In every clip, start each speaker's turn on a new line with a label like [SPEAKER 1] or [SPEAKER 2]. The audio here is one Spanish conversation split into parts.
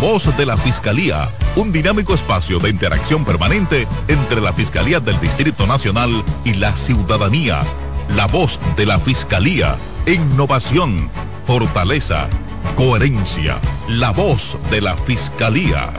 [SPEAKER 1] voz de la Fiscalía, un dinámico espacio de interacción permanente entre la Fiscalía del Distrito Nacional y la ciudadanía. La voz de la Fiscalía, innovación, fortaleza, coherencia. La voz de la Fiscalía.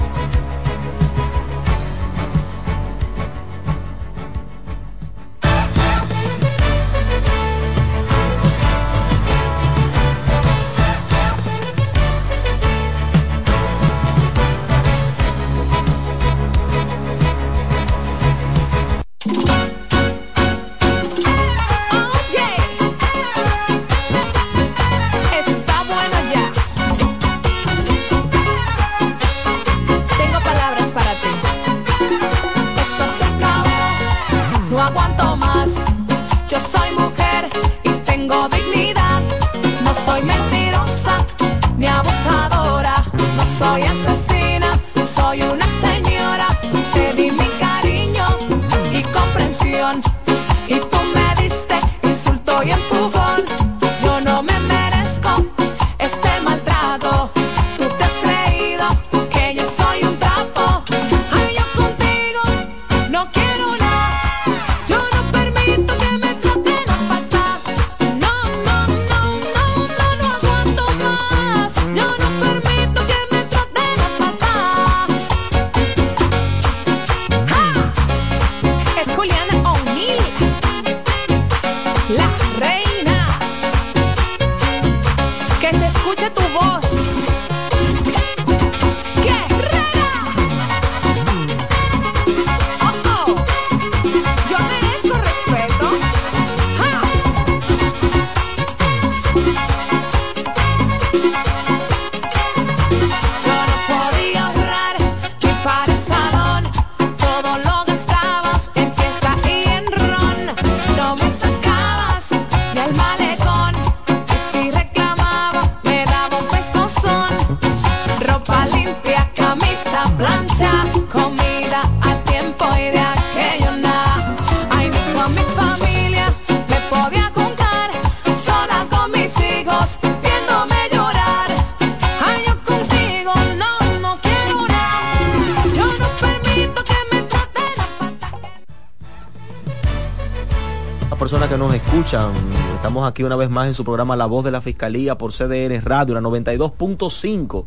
[SPEAKER 2] Aquí una vez más en su programa La Voz de la Fiscalía por CDN Radio, la 92.5.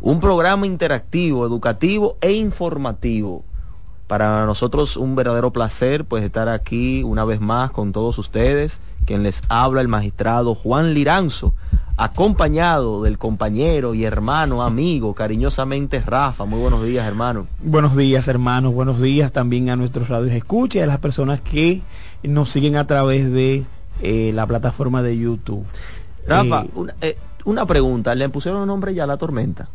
[SPEAKER 2] Un programa interactivo, educativo e informativo. Para nosotros un verdadero placer pues estar aquí una vez más con todos ustedes. Quien les habla el magistrado Juan Liranzo, acompañado del compañero y hermano, amigo, cariñosamente Rafa. Muy buenos días, hermano.
[SPEAKER 3] Buenos días, hermanos. Buenos días también a nuestros radios escucha y a las personas que nos siguen a través de eh, la plataforma de YouTube.
[SPEAKER 2] Rafa, eh, eh, una, pregunta, ¿le pusieron nombre ya a la tormenta?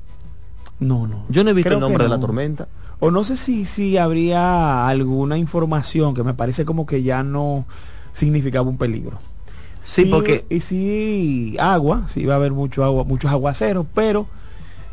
[SPEAKER 3] No, no.
[SPEAKER 2] Yo no he visto el nombre de la tormenta.
[SPEAKER 3] O no sé si, si habría alguna información que me parece como que ya no significaba un peligro.
[SPEAKER 2] Sí, porque...
[SPEAKER 3] Y sí, agua, sí va a haber mucho agua, muchos aguaceros, pero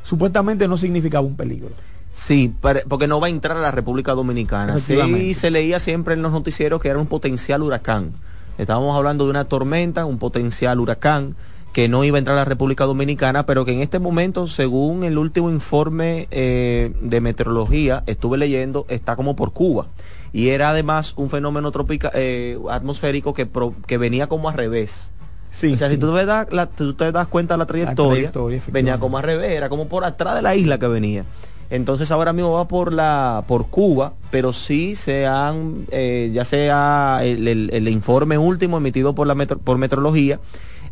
[SPEAKER 3] supuestamente no significaba un peligro.
[SPEAKER 2] Sí, porque no va a entrar a la República Dominicana. Sí, se leía siempre en los noticieros que era un potencial huracán. Estábamos hablando de una tormenta, un potencial huracán que no iba a entrar a la República Dominicana, pero que en este momento, según el último informe eh, de meteorología, estuve leyendo, está como por Cuba. Y era además un fenómeno tropical, eh, atmosférico que, que venía como al revés. Sí, o sea, si tú te, das, tú te das cuenta de la trayectoria, venía como al revés, era como por atrás de la isla que venía. Entonces ahora mismo va por la por Cuba, pero sí se han, eh, ya sea el, informe último emitido por la por metrología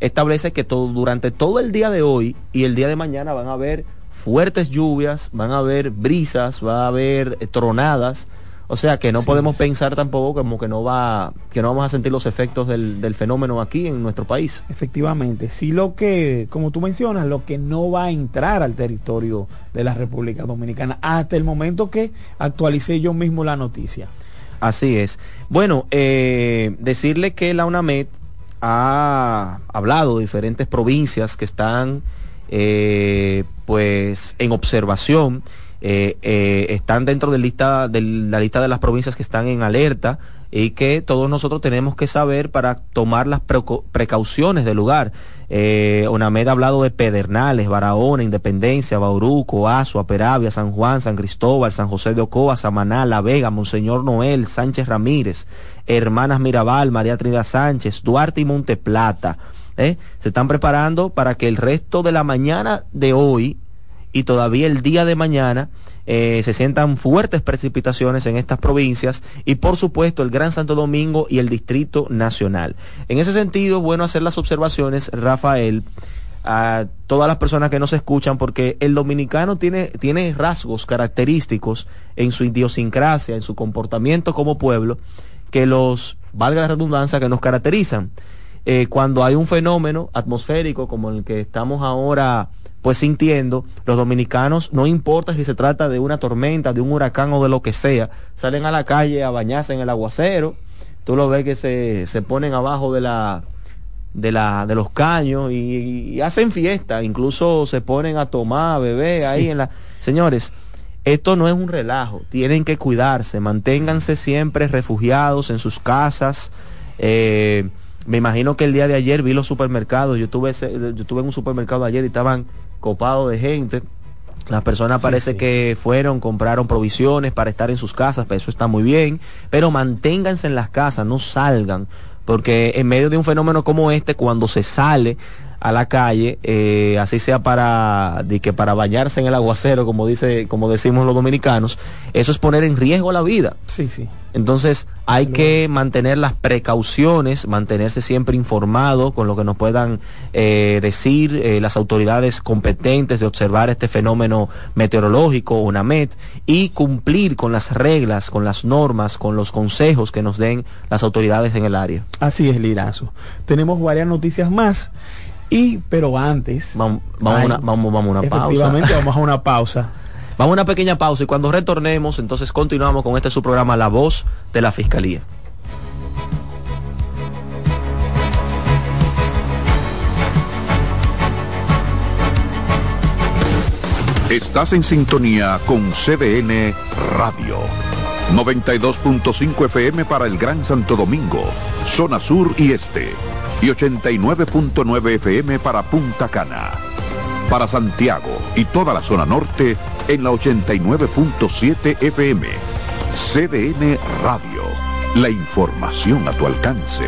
[SPEAKER 2] establece que todo, durante todo el día de hoy y el día de mañana van a haber fuertes lluvias, van a haber brisas, va a haber tronadas o sea que no podemos pensar tampoco como que no va, que no vamos a sentir los efectos del, fenómeno aquí en nuestro país.
[SPEAKER 3] Efectivamente, sí lo que, como tú mencionas, lo que no va a entrar al territorio de la República Dominicana hasta el momento que actualicé yo mismo la noticia.
[SPEAKER 2] Así es. Bueno, eh, decirle que la UNAMED ha hablado de diferentes provincias que están eh, pues en observación eh, eh, están dentro de, lista, de la lista de las provincias que están en alerta y que todos nosotros tenemos que saber para tomar las precauciones del lugar. Eh, Onamed ha hablado de Pedernales, Barahona, Independencia, Bauruco, Azua, Peravia, San Juan, San Cristóbal, San José de Ocoa, Samaná, La Vega, Monseñor Noel, Sánchez Ramírez, Hermanas Mirabal, María Trinidad Sánchez, Duarte y Monteplata. ¿eh? Se están preparando para que el resto de la mañana de hoy y todavía el día de mañana eh, se sientan fuertes precipitaciones en estas provincias y por supuesto el Gran Santo Domingo y el Distrito Nacional. En ese sentido, bueno hacer las observaciones, Rafael, a todas las personas que nos escuchan, porque el dominicano tiene, tiene rasgos característicos en su idiosincrasia, en su comportamiento como pueblo, que los, valga la redundancia, que nos caracterizan. Eh, cuando hay un fenómeno atmosférico como el que estamos ahora pues sintiendo, los dominicanos, no importa si se trata de una tormenta, de un huracán o de lo que sea, salen a la calle a bañarse en el aguacero, tú lo ves que se, se ponen abajo de la de la de los caños y, hacen fiesta, incluso se ponen a tomar, a beber ahí en la señores, esto no es un relajo, tienen que cuidarse, manténganse siempre refugiados en sus casas, eh, me imagino que el día de ayer vi los supermercados, yo tuve, yo estuve en un supermercado ayer y estaban copado de gente. Las personas parece que fueron, compraron provisiones para estar en sus casas, pero eso está muy bien, pero manténganse en las casas, no salgan, porque en medio de un fenómeno como este, cuando se sale a la calle, eh, así sea para, de que para bañarse en el aguacero, como dice, como decimos los dominicanos, eso es poner en riesgo la vida.
[SPEAKER 3] Sí, sí.
[SPEAKER 2] Entonces hay que mantener las precauciones, mantenerse siempre informado con lo que nos puedan eh, decir eh, las autoridades competentes de observar este fenómeno meteorológico, UNAMED, y cumplir con las reglas, con las normas, con los consejos que nos den las autoridades en el área.
[SPEAKER 3] Así es, Lirazo. Tenemos varias noticias más. Y, pero antes.
[SPEAKER 2] Vamos, vamos, una, vamos, vamos a una
[SPEAKER 3] pausa. Efectivamente, vamos a una pausa.
[SPEAKER 2] Vamos a una pequeña pausa y cuando retornemos, entonces continuamos con este su programa La Voz de la Fiscalía.
[SPEAKER 4] Estás en sintonía con CDN Radio. 92.5 FM para el Gran Santo Domingo, zona sur y este y 89.9 FM para Punta Cana. Para Santiago y toda la zona norte en la 89.7 FM. CDN Radio. La información a tu alcance.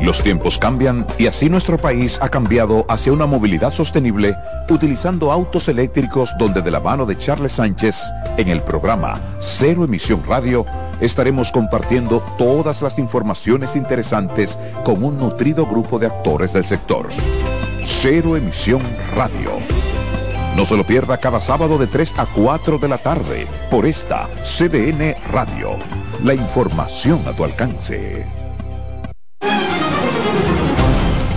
[SPEAKER 4] Los tiempos cambian y así nuestro país ha cambiado hacia una movilidad sostenible utilizando autos eléctricos donde de la mano de Charles Sánchez en el programa Cero Emisión Radio estaremos compartiendo todas las informaciones interesantes con un nutrido grupo de actores del sector. Cero Emisión Radio. No se lo pierda cada sábado de 3 a 4 de la tarde por esta CDN Radio. La información a tu alcance.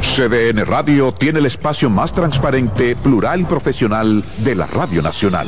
[SPEAKER 4] CDN Radio tiene el espacio más transparente, plural y profesional de la Radio Nacional.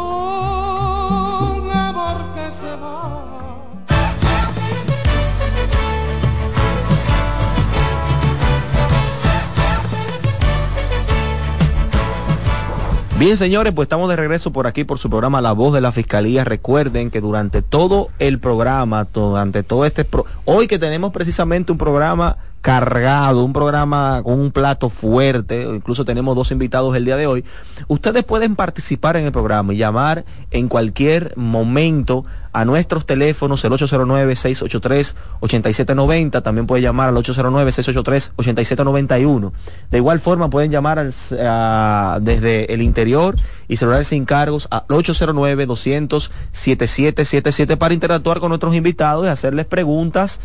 [SPEAKER 2] Bien, señores, pues estamos de regreso por aquí por su programa La Voz de la Fiscalía. Recuerden que durante todo el programa, durante todo este... hoy que tenemos precisamente un programa cargado, un programa con un plato fuerte, incluso tenemos dos invitados el día de hoy. Ustedes pueden participar en el programa y llamar en cualquier momento a nuestros teléfonos, el 809-683-8790, también puede llamar al 809-683-8791. De igual forma pueden llamar desde el interior y celulares sin cargos al 809-200-7777 para interactuar con nuestros invitados y hacerles preguntas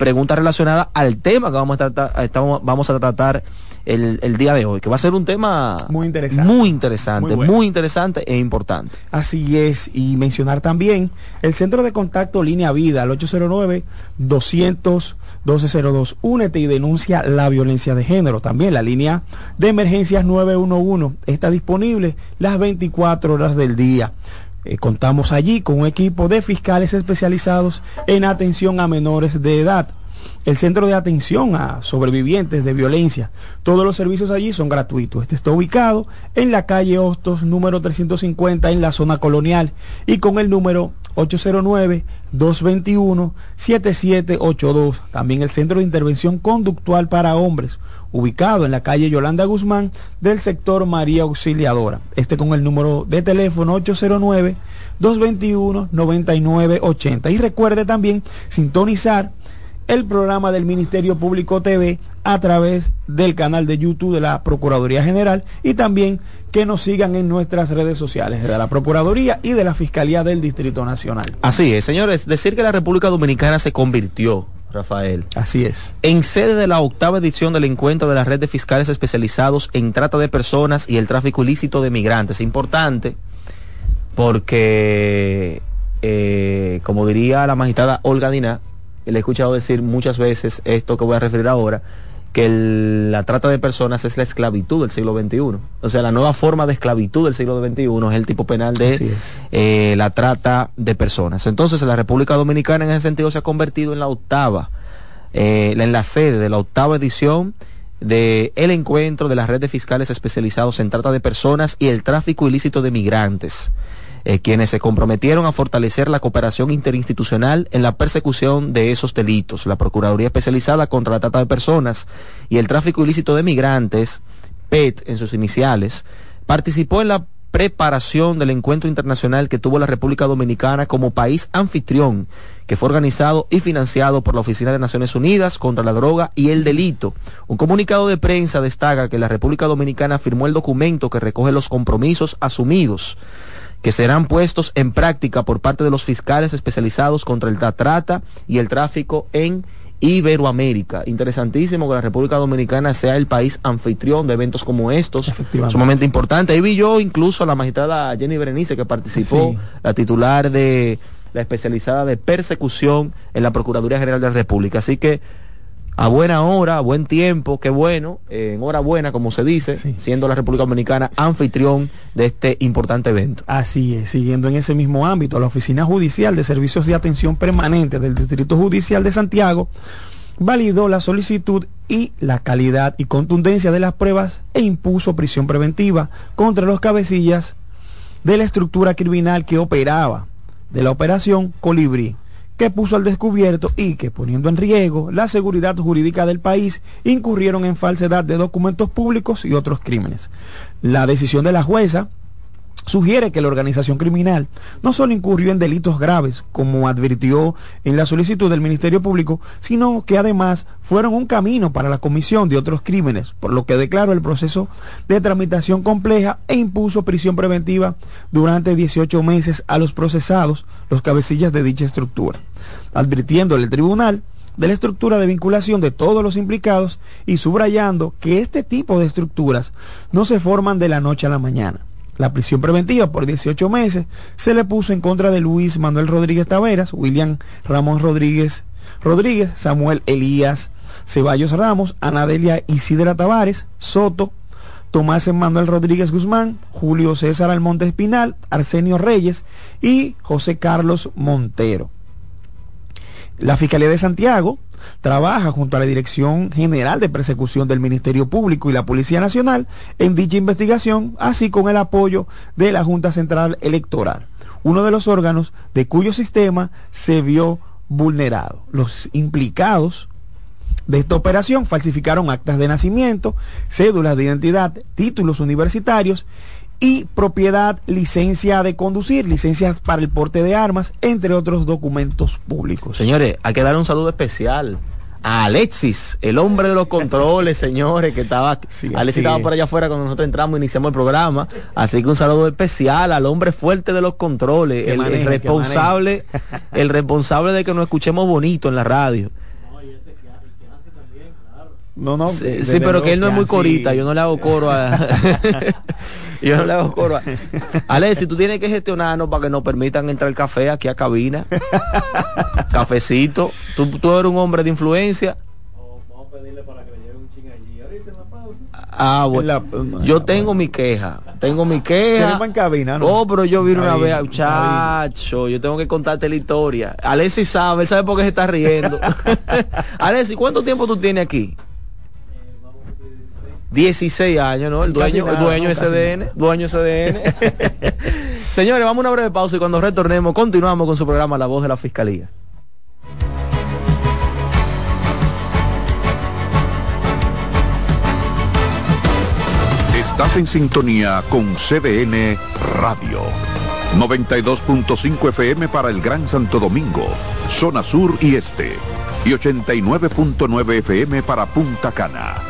[SPEAKER 2] preguntas relacionadas al tema que vamos a tratar, estamos, vamos a tratar el, día de hoy, que va a ser un tema
[SPEAKER 3] muy interesante,
[SPEAKER 2] muy interesante, muy, interesante e importante.
[SPEAKER 3] Así es, y mencionar también el centro de contacto Línea Vida al 809 200 1202. Únete y denuncia la violencia de género. También la línea de emergencias 911 está disponible las 24 horas del día. Eh, contamos allí con un equipo de fiscales especializados en atención a menores de edad. El centro de atención a sobrevivientes de violencia. Todos los servicios allí son gratuitos. Este está ubicado en la calle Hostos, número 350, en la zona colonial, y con el número 809-221-7782. También el centro de intervención conductual para hombres ubicado en la calle Yolanda Guzmán del sector María Auxiliadora. Este con el número de teléfono 809-221-9980. Y recuerde también sintonizar el programa del Ministerio Público TV a través del canal de YouTube de la Procuraduría General y también que nos sigan en nuestras redes sociales de la Procuraduría y de la Fiscalía del Distrito Nacional.
[SPEAKER 2] Así es, señores, decir que la República Dominicana se convirtió Rafael.
[SPEAKER 3] Así es.
[SPEAKER 2] En sede de la octava edición del encuentro de la red de fiscales especializados en trata de personas y el tráfico ilícito de migrantes. Importante porque, eh, como diría la magistrada Olga Dina, le he escuchado decir muchas veces esto que voy a referir ahora, que la trata de personas es la esclavitud del siglo XXI. O sea, la nueva forma de esclavitud del siglo XXI es el tipo penal de eh, la trata de personas. Entonces, la República Dominicana en ese sentido se ha convertido en la octava, eh, en la sede de la octava edición de el encuentro de la red de fiscales especializados en trata de personas y el tráfico ilícito de migrantes. Eh, quienes se comprometieron a fortalecer la cooperación interinstitucional en la persecución de esos delitos. La Procuraduría Especializada contra la Trata de Personas y el Tráfico Ilícito de Migrantes, PET en sus iniciales, participó en la preparación del encuentro internacional que tuvo la República Dominicana como país anfitrión, que fue organizado y financiado por la Oficina de Naciones Unidas contra la Droga y el Delito. Un comunicado de prensa destaca que la República Dominicana firmó el documento que recoge los compromisos asumidos que serán puestos en práctica por parte de los fiscales especializados contra el trata y el tráfico en Iberoamérica. Interesantísimo que la República Dominicana sea el país anfitrión de eventos como estos. Sumamente importante. Ahí vi yo incluso a la magistrada Jenny Berenice que participó, la titular de la especializada de persecución en la Procuraduría General de la República. Así que a buena hora, a buen tiempo, qué bueno, eh, en hora buena, como se dice, siendo la República Dominicana anfitrión de este importante evento.
[SPEAKER 3] Así es, siguiendo en ese mismo ámbito, la Oficina Judicial de Servicios de Atención Permanente del Distrito Judicial de Santiago validó la solicitud y la calidad y contundencia de las pruebas e impuso prisión preventiva contra los cabecillas de la estructura criminal que operaba de la operación Colibrí que puso al descubierto y que, poniendo en riesgo la seguridad jurídica del país, incurrieron en falsedad de documentos públicos y otros crímenes. La decisión de la jueza sugiere que la organización criminal no solo incurrió en delitos graves, como advirtió en la solicitud del Ministerio Público, sino que además fueron un camino para la comisión de otros crímenes, por lo que declaró el proceso de tramitación compleja e impuso prisión preventiva durante 18 meses a los procesados, los cabecillas de dicha estructura, advirtiendo el tribunal de la estructura de vinculación de todos los implicados y subrayando que este tipo de estructuras no se forman de la noche a la mañana la prisión preventiva por 18 meses se le puso en contra de Luis Manuel Rodríguez Taveras, William Ramón Rodríguez Rodríguez, Samuel Elías Ceballos Ramos, Anadelia Isidra Tavares, Soto, Tomás Manuel Rodríguez Guzmán, Julio César Almonte Espinal, Arsenio Reyes y José Carlos Montero. La Fiscalía de Santiago trabaja junto a la Dirección General de Persecución del Ministerio Público y la Policía Nacional en dicha investigación, así con el apoyo de la Junta Central Electoral, uno de los órganos de cuyo sistema se vio vulnerado. Los implicados de esta operación falsificaron actas de nacimiento, cédulas de identidad, títulos universitarios y propiedad, licencia de conducir, licencias para el porte de armas, entre otros documentos públicos.
[SPEAKER 2] Señores, hay que dar un saludo especial a Alexis, el hombre de los controles, señores, que estaba, Alexis estaba por allá afuera cuando nosotros entramos, iniciamos el programa, así que un saludo especial al hombre fuerte de los controles, el, responsable, el responsable de que nos escuchemos bonito en la radio. No, no. Sí, pero que él no es muy corita, yo no le hago coro a... yo no le hago coro a... Alexis, tú tienes que gestionarnos para que nos permitan entrar café aquí a cabina. Cafecito. ¿Tú, tú eres un hombre de influencia. vamos a pedirle para que le lleve un ching allí. Ahorita en la pausa. Ah, bueno. yo tengo mi queja. Tengo mi queja.
[SPEAKER 3] en cabina,
[SPEAKER 2] ¿no? Oh, pero yo vine una vez, muchacho. Yo tengo que contarte la historia. Alexis sabe, él sabe por qué se está riendo. Alexis, ¿cuánto tiempo tú tienes aquí? 16 años, ¿no? El dueño, el dueño no, SDN, dueño SDN. Señores, vamos a una breve pausa y cuando retornemos continuamos con su programa La Voz de la Fiscalía.
[SPEAKER 4] Estás en sintonía con CDN Radio. 92.5 FM para el Gran Santo Domingo, zona sur y este. Y 89.9 FM para Punta Cana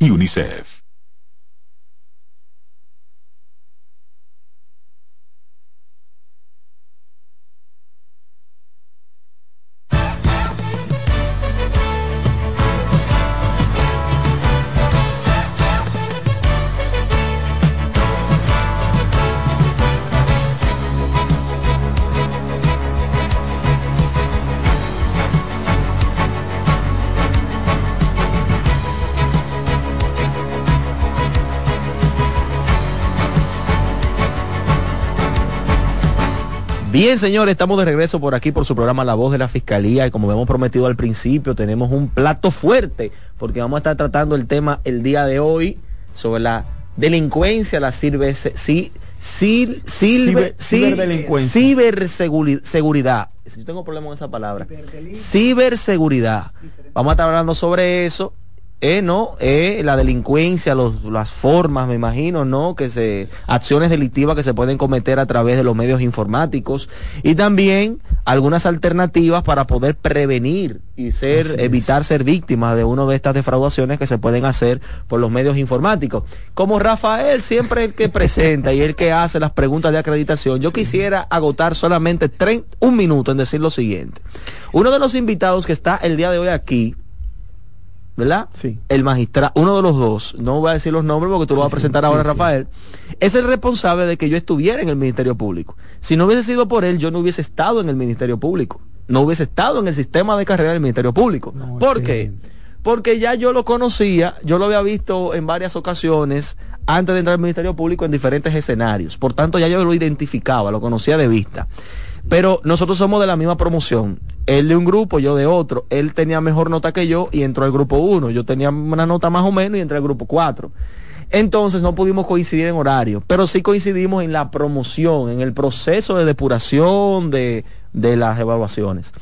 [SPEAKER 4] UNICEF.
[SPEAKER 2] Bien, señores, estamos de regreso por aquí por su programa La Voz de la Fiscalía y como hemos prometido al principio, tenemos un plato fuerte porque vamos a estar tratando el tema el día de hoy sobre la delincuencia, la sirve, si, ciberseguridad. Si yo tengo problema con esa palabra. Ciberseguridad. Vamos a estar hablando sobre eso eh, ¿no? Eh, la delincuencia, los, las formas, me imagino, ¿no? Que se, acciones delictivas que se pueden cometer a través de los medios informáticos y también algunas alternativas para poder prevenir y ser, evitar ser víctimas de una de estas defraudaciones que se pueden hacer por los medios informáticos. Como Rafael, siempre el que presenta y el que hace las preguntas de acreditación, yo quisiera agotar solamente un minuto en decir lo siguiente. Uno de los invitados que está el día de hoy aquí, ¿verdad?
[SPEAKER 3] Sí.
[SPEAKER 2] El magistrado, uno de los dos, no voy a decir los nombres porque tú lo vas a presentar ahora, Rafael, es el responsable de que yo estuviera en el Ministerio Público. Si no hubiese sido por él, yo no hubiese estado en el Ministerio Público. No hubiese estado en el sistema de carrera del Ministerio Público. ¿Por qué? Porque ya yo lo conocía, yo lo había visto en varias ocasiones antes de entrar al Ministerio Público en diferentes escenarios. Por tanto, ya yo lo identificaba, lo conocía de vista. Pero nosotros somos de la misma promoción. Él de un grupo, yo de otro. Él tenía mejor nota que yo y entró al grupo 1. Yo tenía una nota más o menos y entré al grupo 4. Entonces no pudimos coincidir en horario, pero sí coincidimos en la promoción, en el proceso de depuración de, de las evaluaciones.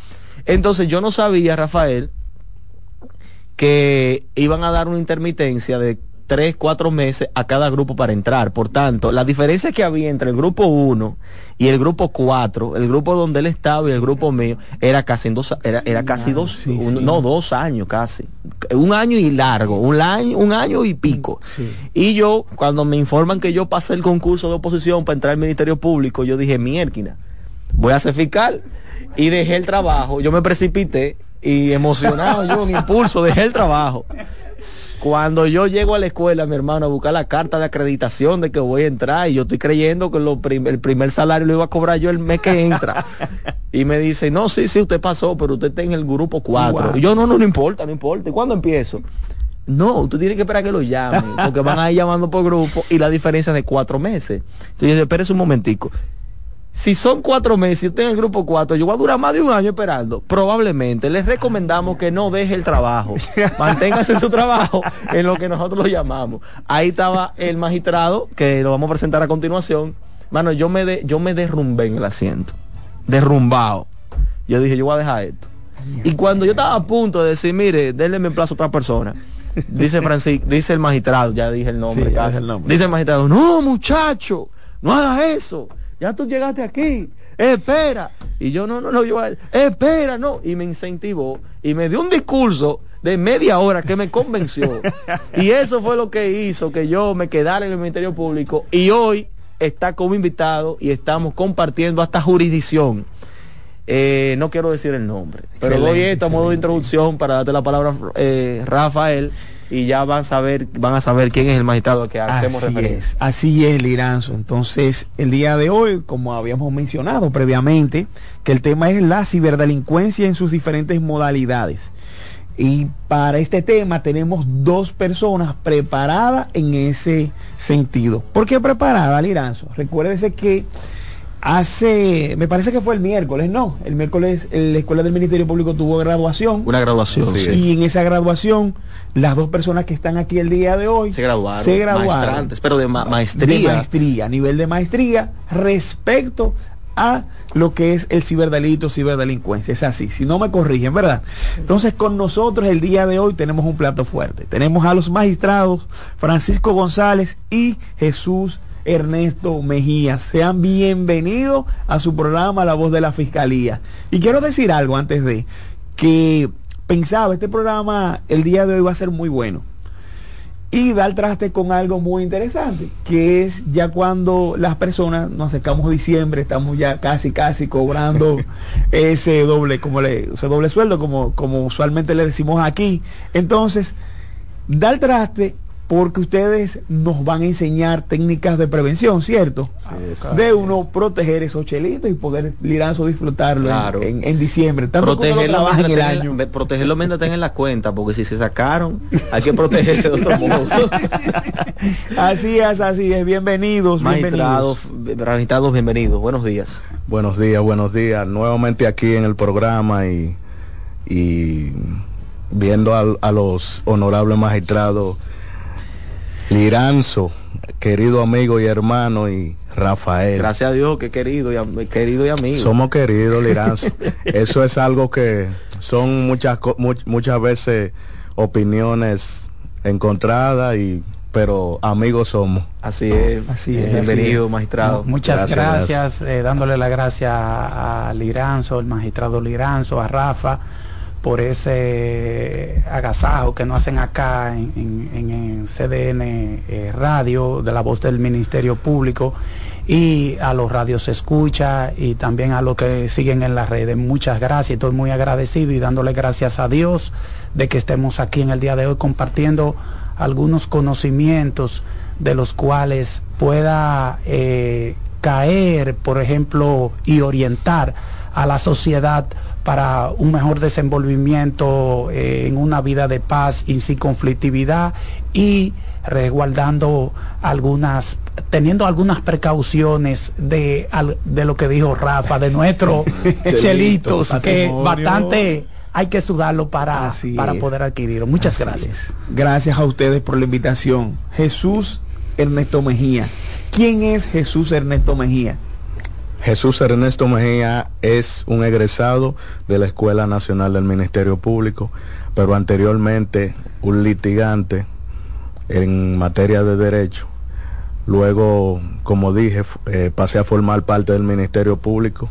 [SPEAKER 2] Entonces yo no sabía, Rafael, que iban a dar una intermitencia de tres, cuatro meses a cada grupo para entrar. Por tanto, la diferencia que había entre el grupo 1 y el grupo 4, el grupo donde él estaba y el grupo mío, era casi dos, era, era casi dos, no, dos años casi. Un año y largo, un año, un año y pico. Y yo, cuando me informan que yo pasé el concurso de oposición para entrar al Ministerio Público, yo dije, mierquina, voy a ser fiscal. Y dejé el trabajo, yo me precipité y emocionado yo, un impulso, dejé el trabajo. Cuando yo llego a la escuela, mi hermano, a buscar la carta de acreditación de que voy a entrar, y yo estoy creyendo que lo el primer salario lo iba a cobrar yo el mes que entra. y me dice, no, sí, sí, usted pasó, pero usted está en el grupo 4. Y yo, no, no, no importa, no importa. ¿Y cuándo empiezo? No, usted tiene que esperar que lo llamen, porque van a ir llamando por grupo y la diferencia es de cuatro meses. Entonces yo espérese un momentico si son cuatro meses y usted en el grupo cuatro, yo voy a durar más de un año esperando. Probablemente les recomendamos que no deje el trabajo. Manténgase su trabajo en lo que nosotros lo llamamos. Ahí estaba el magistrado, que lo vamos a presentar a continuación. Mano, yo me, de, yo me derrumbé en el asiento. Derrumbado. Yo dije, yo voy a dejar esto. Y cuando yo estaba a punto de decir, mire, denle mi plazo a otra persona, dice Francisco, dice el magistrado, ya dije el nombre, el nombre. Dice el magistrado, no, muchacho, no haga eso ya tú llegaste aquí, espera. Y yo, no, no, no, yo, espera, no. Y me incentivó y me dio un discurso de media hora que me convenció. y eso fue lo que hizo que yo me quedara en el Ministerio Público y hoy está como invitado y estamos compartiendo hasta jurisdicción. Eh, no quiero decir el nombre, pero doy esto a modo de introducción para darte la palabra eh, Rafael y ya van a saber, van a saber quién es el magistrado al que hacemos
[SPEAKER 3] así Es, así es, Liranzo. Entonces, el día de hoy, como habíamos mencionado previamente, que el tema es la ciberdelincuencia en sus diferentes modalidades. Y para este tema tenemos dos personas preparadas en ese sentido. ¿Por qué preparada, Liranzo? Recuérdese que hace, me parece que fue el miércoles, no, el miércoles la Escuela del Ministerio Público tuvo graduación.
[SPEAKER 2] Una graduación,
[SPEAKER 3] sí. Y en esa graduación, las dos personas que están aquí el día de hoy
[SPEAKER 2] se graduaron.
[SPEAKER 3] Se graduaron.
[SPEAKER 2] pero de maestría.
[SPEAKER 3] De maestría, a nivel de maestría, respecto a lo que es el ciberdelito, ciberdelincuencia. Es así, si no me corrigen, ¿verdad? Entonces, con nosotros el día de hoy tenemos un plato fuerte. Tenemos a los magistrados Francisco González y Jesús Ernesto Mejía. Sean bienvenidos a su programa La Voz de la Fiscalía. Y quiero decir algo antes de que pensaba, este programa el día de hoy va a ser muy bueno. Y dar traste con algo muy interesante, que es ya cuando las personas nos acercamos a diciembre, estamos ya casi, casi cobrando ese doble, como le, ese doble sueldo, como, como usualmente le decimos aquí. Entonces, dar traste porque ustedes nos van a enseñar técnicas de prevención, ¿cierto? de uno proteger esos chelitos y poder liranzo disfrutarlo en, diciembre.
[SPEAKER 2] Tanto protegerlo en el año. protegerlo mientras tengan la cuenta, porque si se sacaron, hay que protegerse de otro modo.
[SPEAKER 3] así es, así es. Bienvenidos,
[SPEAKER 2] magistrados, bienvenidos. bienvenidos. Buenos días.
[SPEAKER 5] Buenos días, buenos días. Nuevamente aquí en el programa y, y viendo a los honorables magistrados Liranzo, querido amigo y hermano, y Rafael.
[SPEAKER 2] Gracias a Dios que querido y, querido y amigo.
[SPEAKER 5] Somos queridos, Liranzo. Eso es algo que son muchas, muchas veces opiniones encontradas y pero amigos somos.
[SPEAKER 2] Así es,
[SPEAKER 3] así es.
[SPEAKER 2] Bienvenido, magistrado.
[SPEAKER 3] muchas gracias, eh, dándole la gracia a Liranzo, el magistrado Liranzo, a Rafa, por ese agasajo que nos hacen acá en, en, CDN eh, Radio, de la voz del Ministerio Público, y a los radios escucha y también a los que siguen en las redes. Muchas gracias, estoy muy agradecido y dándole gracias a Dios de que estemos aquí en el día de hoy compartiendo algunos conocimientos de los cuales pueda eh, caer, por ejemplo, y orientar a la sociedad para un mejor desenvolvimiento eh, en una vida de paz y sin conflictividad y resguardando algunas teniendo algunas precauciones de, de lo que dijo Rafa, de nuestros chelitos, que bastante hay que sudarlo para, para poder adquirirlo. Muchas gracias. Gracias a ustedes por la invitación. Jesús Ernesto Mejía. ¿Quién es Jesús Ernesto Mejía?
[SPEAKER 5] Jesús Ernesto Mejía es un egresado de la Escuela Nacional del Ministerio Público, pero anteriormente un litigante en materia de derecho. Luego, como dije, eh, pasé a formar parte del Ministerio Público.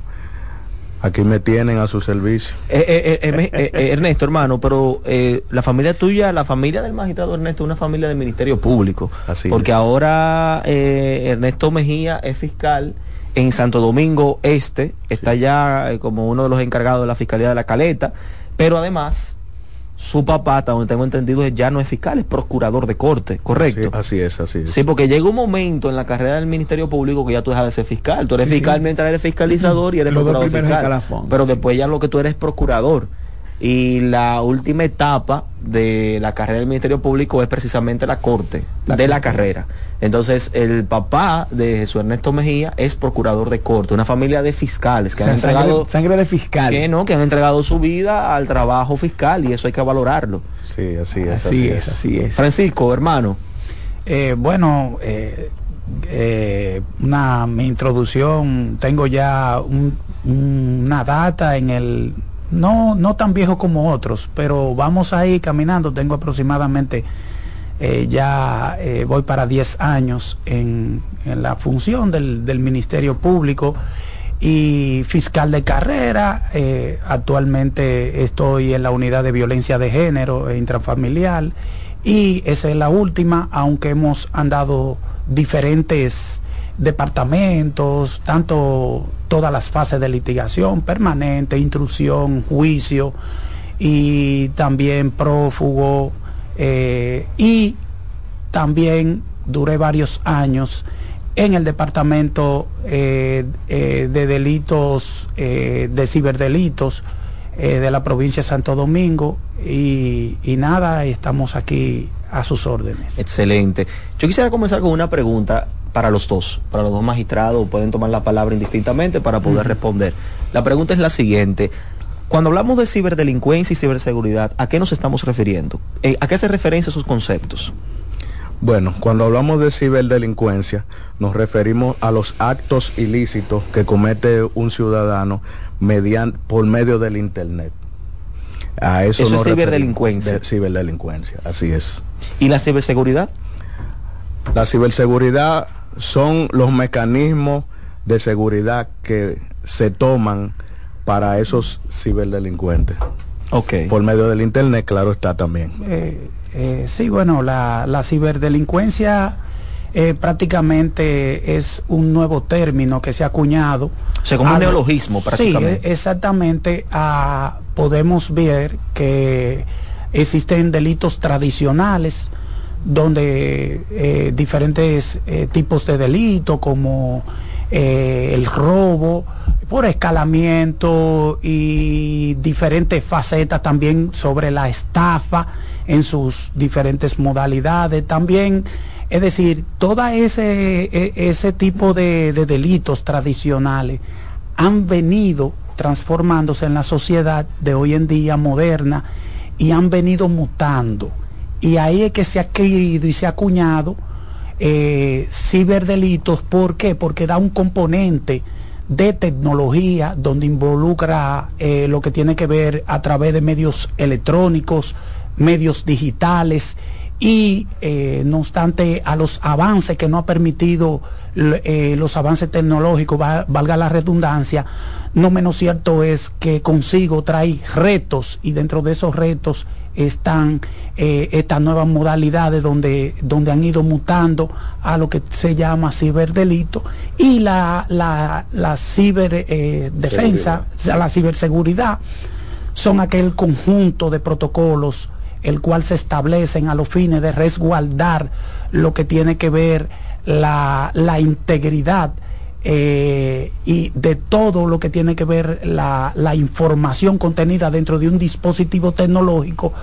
[SPEAKER 5] Aquí me tienen a su servicio.
[SPEAKER 2] Eh, eh, Ernesto, hermano, pero la familia tuya, la familia del magistrado Ernesto, es una familia del Ministerio Público. Así porque ahora Ernesto Mejía es fiscal en Santo Domingo Este, está ya eh, como uno de los encargados de la Fiscalía de la Caleta, pero además su papá, hasta donde tengo entendido, ya no es fiscal, es procurador de corte, ¿correcto?
[SPEAKER 5] Así, es, así es.
[SPEAKER 2] Sí, porque llega un momento en la carrera del Ministerio Público que ya tú dejas de ser fiscal. Tú eres fiscal mientras eres fiscalizador y eres procurador fiscal. Pero después ya lo que tú eres procurador. Y la última etapa de la carrera del Ministerio Público es precisamente la corte de la carrera. Entonces, el papá de Jesús Ernesto Mejía es procurador de corte, una familia de fiscales que han entregado
[SPEAKER 3] sangre, de fiscal.
[SPEAKER 2] Que no, que han entregado su vida al trabajo fiscal y eso hay que valorarlo.
[SPEAKER 5] Sí, así es.
[SPEAKER 3] Así, es, así es.
[SPEAKER 2] Francisco, hermano.
[SPEAKER 6] Eh, bueno, eh, eh, una, mi introducción, tengo ya una data en el no, no tan viejo como otros, pero vamos a ir caminando. Tengo aproximadamente, eh, ya eh, voy para 10 años en, la función del, Ministerio Público y fiscal de carrera. Eh, actualmente estoy en la unidad de violencia de género e intrafamiliar y esa es la última, aunque hemos andado diferentes departamentos, tanto todas las fases de litigación permanente, intrusión, juicio y también prófugo eh, y también duré varios años en el departamento eh, eh, de delitos, de ciberdelitos de la provincia de Santo Domingo y, y nada, estamos aquí a sus órdenes.
[SPEAKER 2] Excelente. Yo quisiera comenzar con una pregunta para los dos, para los dos magistrados, pueden tomar la palabra indistintamente para poder responder. La pregunta es la siguiente. Cuando hablamos de ciberdelincuencia y ciberseguridad, ¿a qué nos estamos refiriendo? Eh, ¿A qué se referencia esos conceptos?
[SPEAKER 5] Bueno, cuando hablamos de ciberdelincuencia, nos referimos a los actos ilícitos que comete un ciudadano mediante, por medio del Internet.
[SPEAKER 2] A eso, es ciberdelincuencia.
[SPEAKER 5] ciberdelincuencia, así es.
[SPEAKER 2] ¿Y la ciberseguridad?
[SPEAKER 5] La ciberseguridad son los mecanismos de seguridad que se toman para esos ciberdelincuentes.
[SPEAKER 2] Okay.
[SPEAKER 5] Por medio del Internet, claro está también.
[SPEAKER 6] Eh, eh, sí, bueno, la, ciberdelincuencia eh, prácticamente es un nuevo término que se ha acuñado.
[SPEAKER 2] O sea, como un neologismo prácticamente.
[SPEAKER 6] Sí, exactamente. Ah, podemos ver que existen delitos tradicionales donde eh, diferentes eh, tipos de delitos como eh, el robo por escalamiento y diferentes facetas también sobre la estafa en sus diferentes modalidades. También es decir todo ese, e, ese tipo de, de delitos tradicionales han venido transformándose en la sociedad de hoy en día moderna y han venido mutando y ahí es que se ha adquirido y se ha acuñado eh, ciberdelitos. ¿Por qué? Porque da un componente de tecnología donde involucra eh, lo que tiene que ver a través de medios electrónicos, medios digitales y eh, no obstante a los avances que no ha permitido los avances tecnológicos, valga la redundancia, no menos cierto es que consigo trae retos y dentro de esos retos están eh, estas nuevas modalidades donde, donde han ido mutando a lo que se llama ciberdelito y la, la, la ciberdefensa, eh, la ciberseguridad, son aquel conjunto de protocolos el cual se establecen a los fines de resguardar lo que tiene que ver la, la integridad eh, y de todo lo que tiene que ver la, la información contenida dentro de un dispositivo tecnológico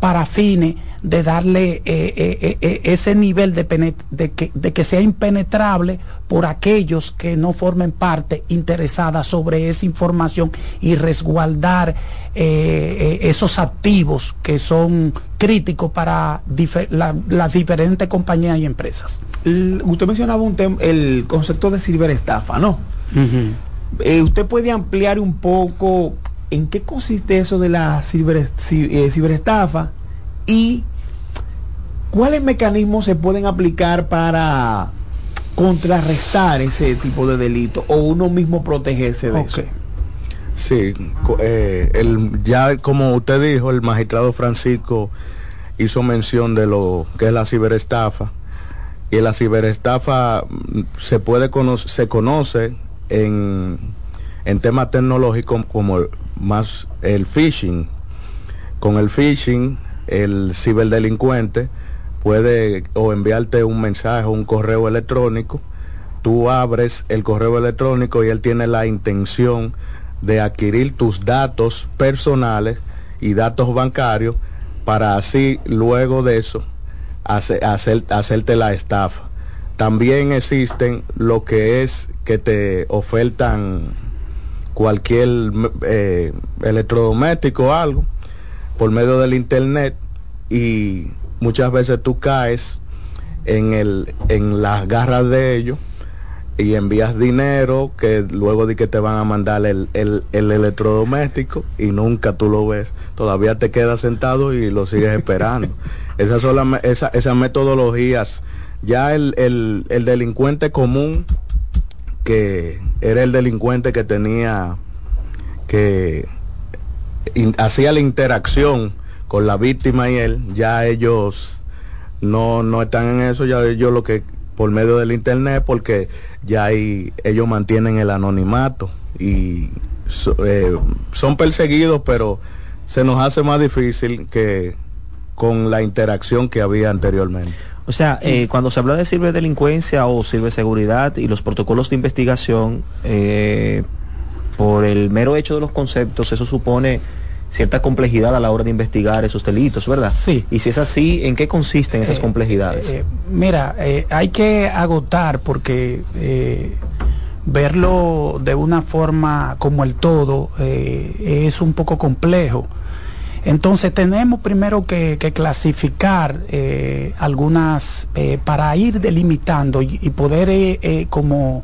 [SPEAKER 6] para fines de darle eh, eh, eh, ese nivel de, de, que, de, que, sea impenetrable por aquellos que no formen parte interesada sobre esa información y resguardar esos activos que son críticos para las diferentes compañías y empresas.
[SPEAKER 3] usted mencionaba un tema, el concepto de ciberestafa, ¿no? usted puede ampliar un poco en qué consiste eso de la eh, ciberestafa y cuáles mecanismos se pueden aplicar para contrarrestar ese tipo de delito o uno mismo protegerse de eso.
[SPEAKER 5] Sí, eh, el, ya como usted dijo, el magistrado Francisco hizo mención de lo que es la ciberestafa. Y la ciberestafa mm, se puede se conoce en, en temas tecnológicos como más el phishing. Con el phishing, el ciberdelincuente puede o enviarte un mensaje o un correo electrónico, tú abres el correo electrónico y él tiene la intención de adquirir tus datos personales y datos bancarios para así luego de eso hacer, hacerte la estafa. También existen lo que es que te ofertan cualquier eh, electrodoméstico o algo por medio del internet y muchas veces tú caes en, el, en las garras de ellos y envías dinero que luego de que te van a mandar el, el, electrodoméstico y nunca tú lo ves. Todavía te quedas sentado y lo sigues esperando. esas son esas metodologías. Ya el, el delincuente común, que era el delincuente que tenía, que hacía la interacción con la víctima y él, ya ellos no, no están en eso, ya ellos lo que por medio del internet, porque ya ellos mantienen el anonimato y eh, son perseguidos, pero se nos hace más difícil que con la interacción que había anteriormente.
[SPEAKER 2] O sea, eh, cuando se habla de ciberdelincuencia o ciberseguridad y los protocolos de investigación, eh, por el mero hecho de los conceptos, eso supone cierta complejidad a la hora de investigar esos delitos, ¿verdad?
[SPEAKER 6] Sí.
[SPEAKER 2] Y si es así, ¿en qué consisten esas eh, complejidades?
[SPEAKER 6] Eh, mira, eh, hay que agotar porque verlo de una forma como el todo es un poco complejo. Entonces tenemos primero que, clasificar algunas para ir delimitando y, poder como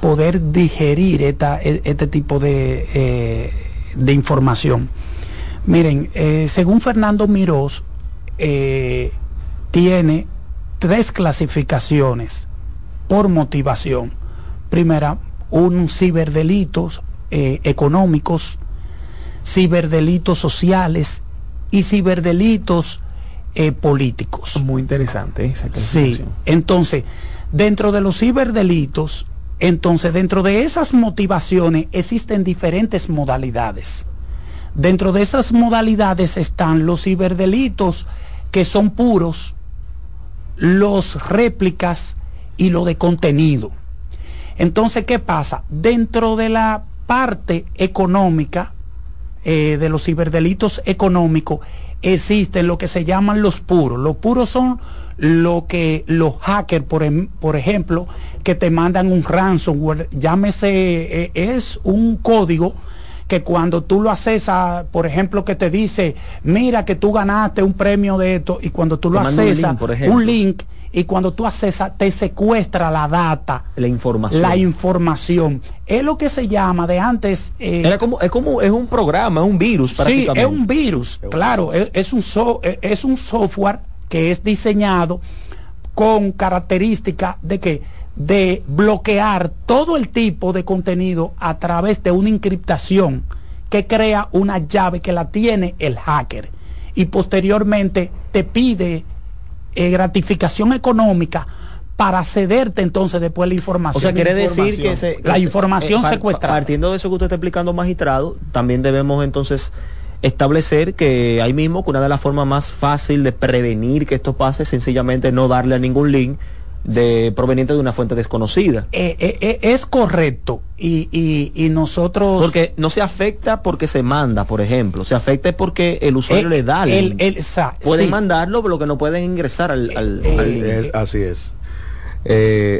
[SPEAKER 6] poder digerir esta, e, este tipo de de información. Miren, eh, según Fernando Mirós, eh, tiene tres clasificaciones por motivación. Primera, un ciberdelitos eh, económicos, ciberdelitos sociales y ciberdelitos políticos.
[SPEAKER 2] Muy interesante esa
[SPEAKER 6] Sí, entonces, dentro de los ciberdelitos, entonces, dentro de esas motivaciones existen diferentes modalidades. Dentro de esas modalidades están los ciberdelitos que son puros, los réplicas y lo de contenido. Entonces, ¿qué pasa? Dentro de la parte económica, eh, de los ciberdelitos económicos, existen lo que se llaman los puros. Los puros son lo que los hackers, por, em, por ejemplo, que te mandan un ransomware, llámese, eh, es un código que cuando tú lo accesas, por ejemplo, que te dice, mira que tú ganaste un premio de esto, y cuando tú lo accesas, un link, y cuando tú accesas, te secuestra la data.
[SPEAKER 2] La información.
[SPEAKER 6] La información. Es lo que se llama de antes.
[SPEAKER 2] Eh, Era como, es como, es un programa, es un virus
[SPEAKER 6] Sí, es un virus, claro, es, un es un software que es diseñado con característica de que de bloquear todo el tipo de contenido a través de una encriptación que crea una llave que la tiene el hacker y posteriormente te pide eh, gratificación económica para cederte entonces después la información. O
[SPEAKER 2] sea, quiere decir que,
[SPEAKER 6] la información eh, secuestrada.
[SPEAKER 2] Partiendo de eso que usted está explicando, magistrado, también debemos entonces establecer que ahí mismo que una de las formas más fácil de prevenir que esto pase es sencillamente no darle a ningún link de proveniente de una fuente desconocida.
[SPEAKER 6] Eh, eh, eh, es correcto y, y, nosotros...
[SPEAKER 2] Porque no se afecta porque se manda, por ejemplo, se afecta porque el usuario le da
[SPEAKER 6] el,
[SPEAKER 2] el, Pueden mandarlo, pero lo que no pueden ingresar al,
[SPEAKER 5] link. así es.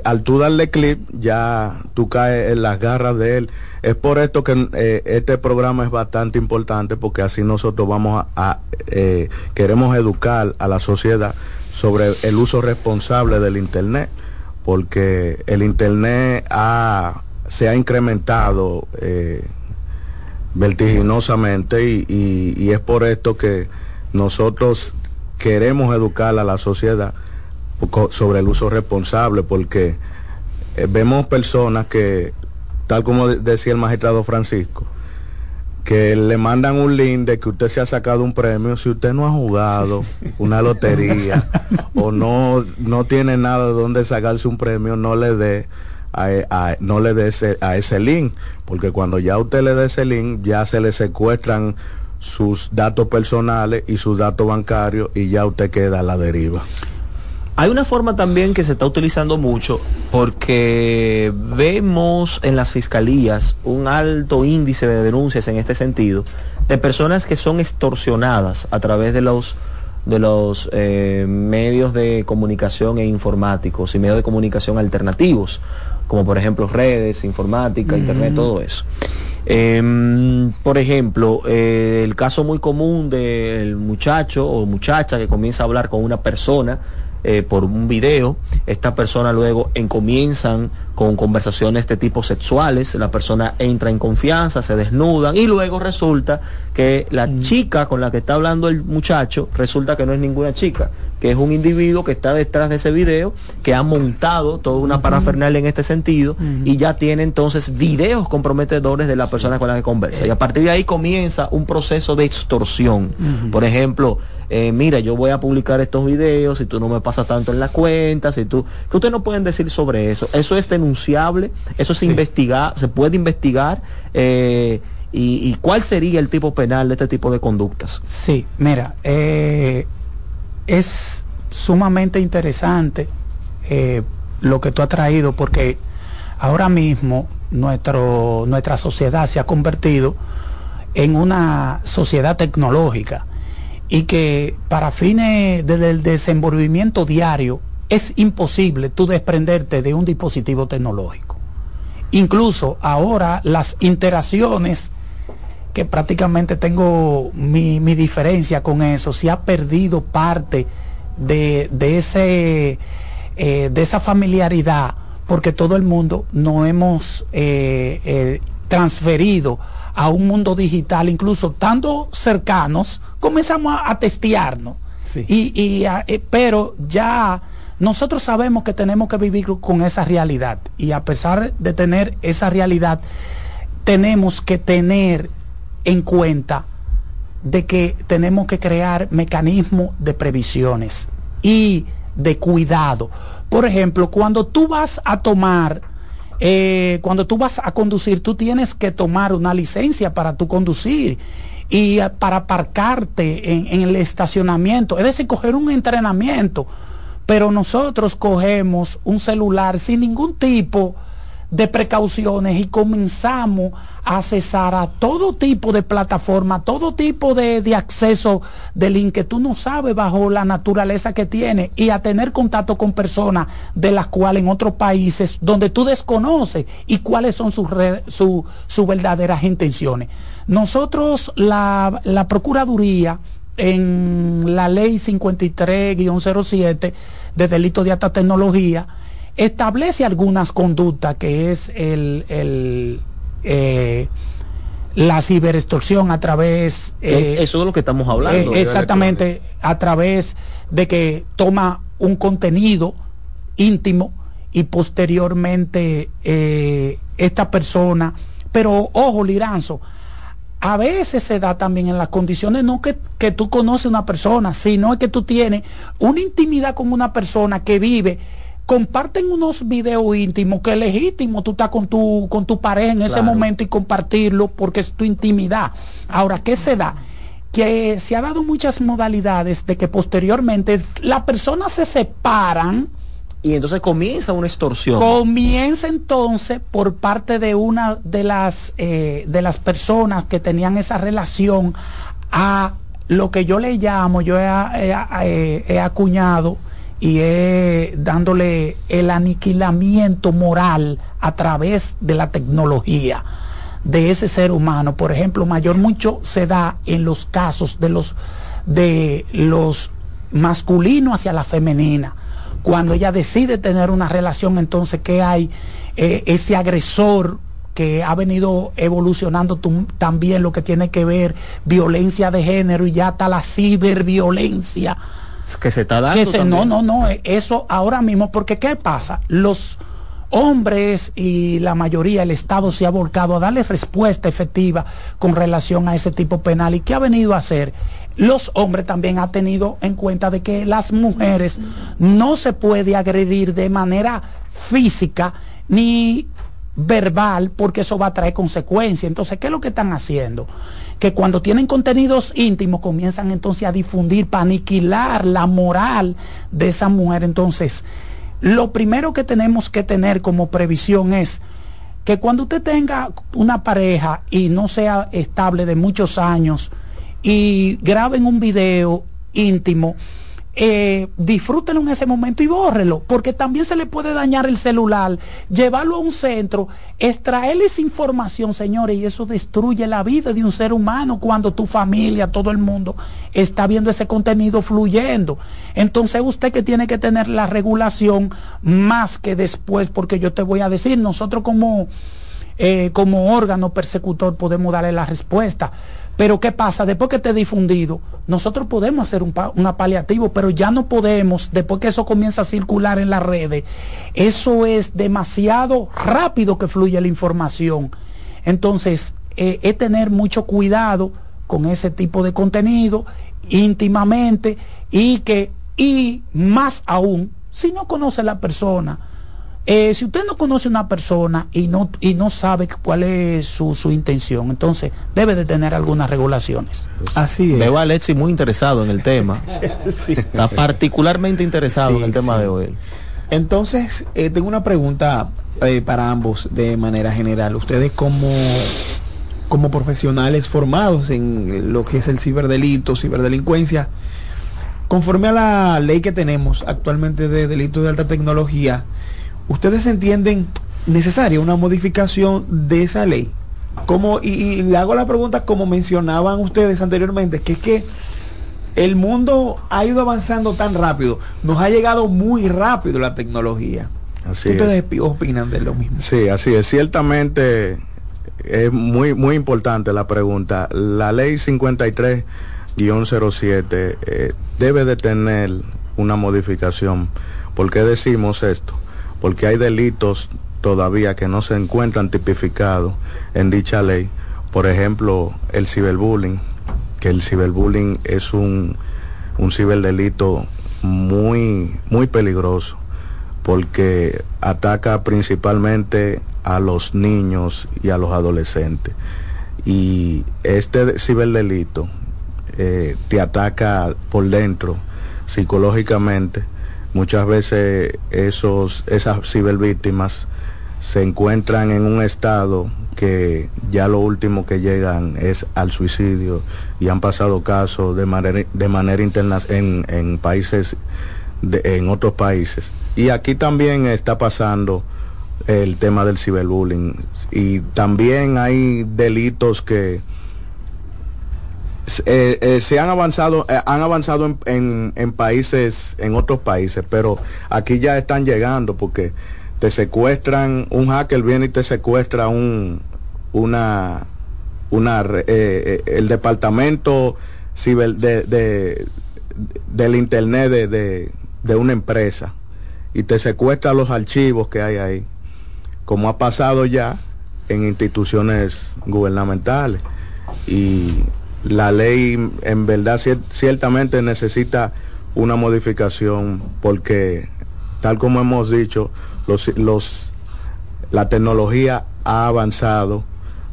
[SPEAKER 5] al tú darle clip, ya tú caes en las garras de él es por esto que eh, este programa es bastante importante porque así nosotros vamos a, eh, queremos educar a la sociedad sobre el uso responsable del internet porque el internet se ha incrementado eh, vertiginosamente y, es por esto que nosotros queremos educar a la sociedad sobre el uso responsable porque vemos personas que tal como decía el magistrado Francisco, que le mandan un link de que usted se ha sacado un premio si usted no ha jugado una lotería o no, no tiene nada de donde sacarse un premio, no le dé. no le dé ese, a ese link, porque cuando ya usted le dé ese link, ya se le secuestran sus datos personales y sus datos bancarios y ya usted queda a la deriva.
[SPEAKER 2] Hay una forma también que se está utilizando mucho porque vemos en las fiscalías un alto índice de denuncias en este sentido de personas que son extorsionadas a través de los de los eh, medios de comunicación e informáticos y medios de comunicación alternativos, como por ejemplo redes, informática, internet, todo eso. Em, por ejemplo, eh, el caso muy común del muchacho o muchacha que comienza a hablar con una persona eh, por un video. Esta persona luego en, comienzan con conversaciones de tipo sexuales, la persona entra en confianza, se desnudan y luego resulta que la mm. chica con la que está hablando el muchacho resulta que no es ninguna chica, que es un individuo que está detrás de ese video, que ha montado toda una parafernalia en este sentido y ya tiene entonces videos comprometedores de la persona con la que conversa. Y a partir de ahí comienza un proceso de extorsión. Por ejemplo, eh, mira, yo voy a publicar estos videos, si tú no me pasas tanto en la cuenta, si tú... ¿Qué ustedes no pueden decir sobre eso? Eso es denunciable, eso se investiga, se puede investigar. Eh, y, cuál sería el tipo penal de este tipo de conductas?
[SPEAKER 6] Sí, mira, eh, es sumamente interesante eh, lo que tú has traído porque ahora mismo nuestra sociedad se ha convertido en una sociedad tecnológica y que para fines del desenvolvimiento diario es imposible tú desprenderte de un dispositivo tecnológico. Incluso ahora las interacciones que prácticamente tengo mi, diferencia con eso, se ha perdido parte de, ese, eh, de esa familiaridad, porque todo el mundo nos hemos eh, eh, transferido a un mundo digital, incluso estando cercanos, comenzamos a, testearnos. Y, pero ya nosotros sabemos que tenemos que vivir con esa realidad. Y a pesar de tener esa realidad, tenemos que tener en cuenta de que tenemos que crear mecanismos de previsiones y de cuidado. Por ejemplo, cuando tú vas a tomar, eh, cuando tú vas a conducir, tú tienes que tomar una licencia para tu conducir y eh, para aparcarte en, en el estacionamiento, es decir, coger un entrenamiento. Pero nosotros cogemos un celular sin ningún tipo de precauciones y comenzamos a accesar a todo tipo de plataforma, todo tipo de, acceso de link que tú no sabes bajo la naturaleza que tiene y a tener contacto con personas de las cuales en otros países donde tú desconoces y cuáles son sus sus verdaderas intenciones. Nosotros, la, la Procuraduría, en la ley 53-07 de delito de alta tecnología, establece algunas conductas que es el, eh, la ciberextorsión a través
[SPEAKER 2] eh, eso es lo que estamos hablando
[SPEAKER 6] eh, exactamente a través de que toma un contenido íntimo y posteriormente esta persona pero ojo Liranzo a veces se da también en las condiciones no que, que tú conoces una persona sino que tú tienes una intimidad con una persona que vive comparten unos videos íntimos que es legítimo tú estás con tu con tu pareja en ese momento y compartirlo porque es tu intimidad. Ahora, ¿qué se da? Que se ha dado muchas modalidades de que posteriormente las personas se separan
[SPEAKER 2] y entonces comienza una extorsión.
[SPEAKER 6] Comienza entonces por parte de una de las eh, de las personas que tenían esa relación a lo que yo le llamo, yo he acuñado y es dándole el aniquilamiento moral a través de la tecnología de ese ser humano. Por ejemplo, mayor mucho se da en los casos de los de los masculinos hacia la femenina. Cuando ella decide tener una relación, entonces que hay eh, ese agresor que ha venido evolucionando también lo que tiene que ver violencia de género y ya está la ciberviolencia
[SPEAKER 2] que se está dando.
[SPEAKER 6] no, no, no, eso ahora mismo, porque ¿qué pasa? Los hombres y la mayoría, el Estado se ha volcado a darle respuesta efectiva con relación a ese tipo penal. ¿Y qué ha venido a hacer? Los hombres también han tenido en cuenta de que las mujeres no se puede agredir de manera física ni verbal, porque eso va a traer consecuencias. Entonces, ¿qué es lo que están haciendo? Que cuando tienen contenidos íntimos comienzan entonces a difundir para aniquilar la moral de esa mujer. Entonces, lo primero que tenemos que tener como previsión es que cuando usted tenga una pareja y no sea estable de muchos años y graben un video íntimo, eh, disfrútenlo en ese momento y bórrelo, porque también se le puede dañar el celular, llevarlo a un centro, extraerles información, señores, y eso destruye la vida de un ser humano cuando tu familia, todo el mundo está viendo ese contenido fluyendo. Entonces usted que tiene que tener la regulación más que después, porque yo te voy a decir, nosotros como, eh, como órgano persecutor podemos darle la respuesta pero ¿qué pasa? Después que esté difundido, nosotros podemos hacer un, un paliativo, pero ya no podemos, después que eso comienza a circular en las redes, eso es demasiado rápido que fluye la información. Entonces, eh, es tener mucho cuidado con ese tipo de contenido íntimamente y que, y más aún, si no conoce a la persona, eh, si usted no conoce a una persona y no, y no sabe cuál es su, su, intención, entonces debe de tener algunas regulaciones.
[SPEAKER 2] Así es. Veo a Alexi muy interesado en el tema. Está particularmente interesado sí, en el tema sí. de hoy.
[SPEAKER 3] Entonces, eh, tengo una pregunta eh, para ambos de manera general. Ustedes como, como profesionales formados en lo que es el ciberdelito, ciberdelincuencia, conforme a la ley que tenemos actualmente de delitos de alta tecnología, ¿ustedes entienden necesaria una modificación de esa ley? Como, y, y, le hago la pregunta como mencionaban ustedes anteriormente, que es que el mundo ha ido avanzando tan rápido, nos ha llegado muy rápido la tecnología.
[SPEAKER 5] Así
[SPEAKER 3] ¿Ustedes es. opinan de lo mismo?
[SPEAKER 5] Sí, así es. Ciertamente es muy, muy importante la pregunta. La ley 53-07 eh, debe de tener una modificación. ¿Por qué decimos esto? Porque hay delitos todavía que no se encuentran tipificados en dicha ley. Por ejemplo, el ciberbullying, que el ciberbullying es un, un ciberdelito muy, muy peligroso, porque ataca principalmente a los niños y a los adolescentes. Y este ciberdelito eh, te ataca por dentro, psicológicamente, muchas veces esos, esas cibervíctimas se encuentran en un estado que ya lo último que llegan es al suicidio y han pasado casos de manera, de manera interna en, en países, de, en otros países. Y aquí también está pasando el tema del ciberbullying y también hay delitos que eh, eh, se han avanzado, eh, han avanzado en, en, en, países, en otros países, pero aquí ya están llegando porque te secuestran, un hacker viene y te secuestra un, una, una, eh, eh, el departamento ciber de, de, del internet de, de, de una empresa y te secuestra los archivos que hay ahí, como ha pasado ya en instituciones gubernamentales. Y la ley en verdad ciertamente necesita una modificación porque tal como hemos dicho los, los la tecnología ha avanzado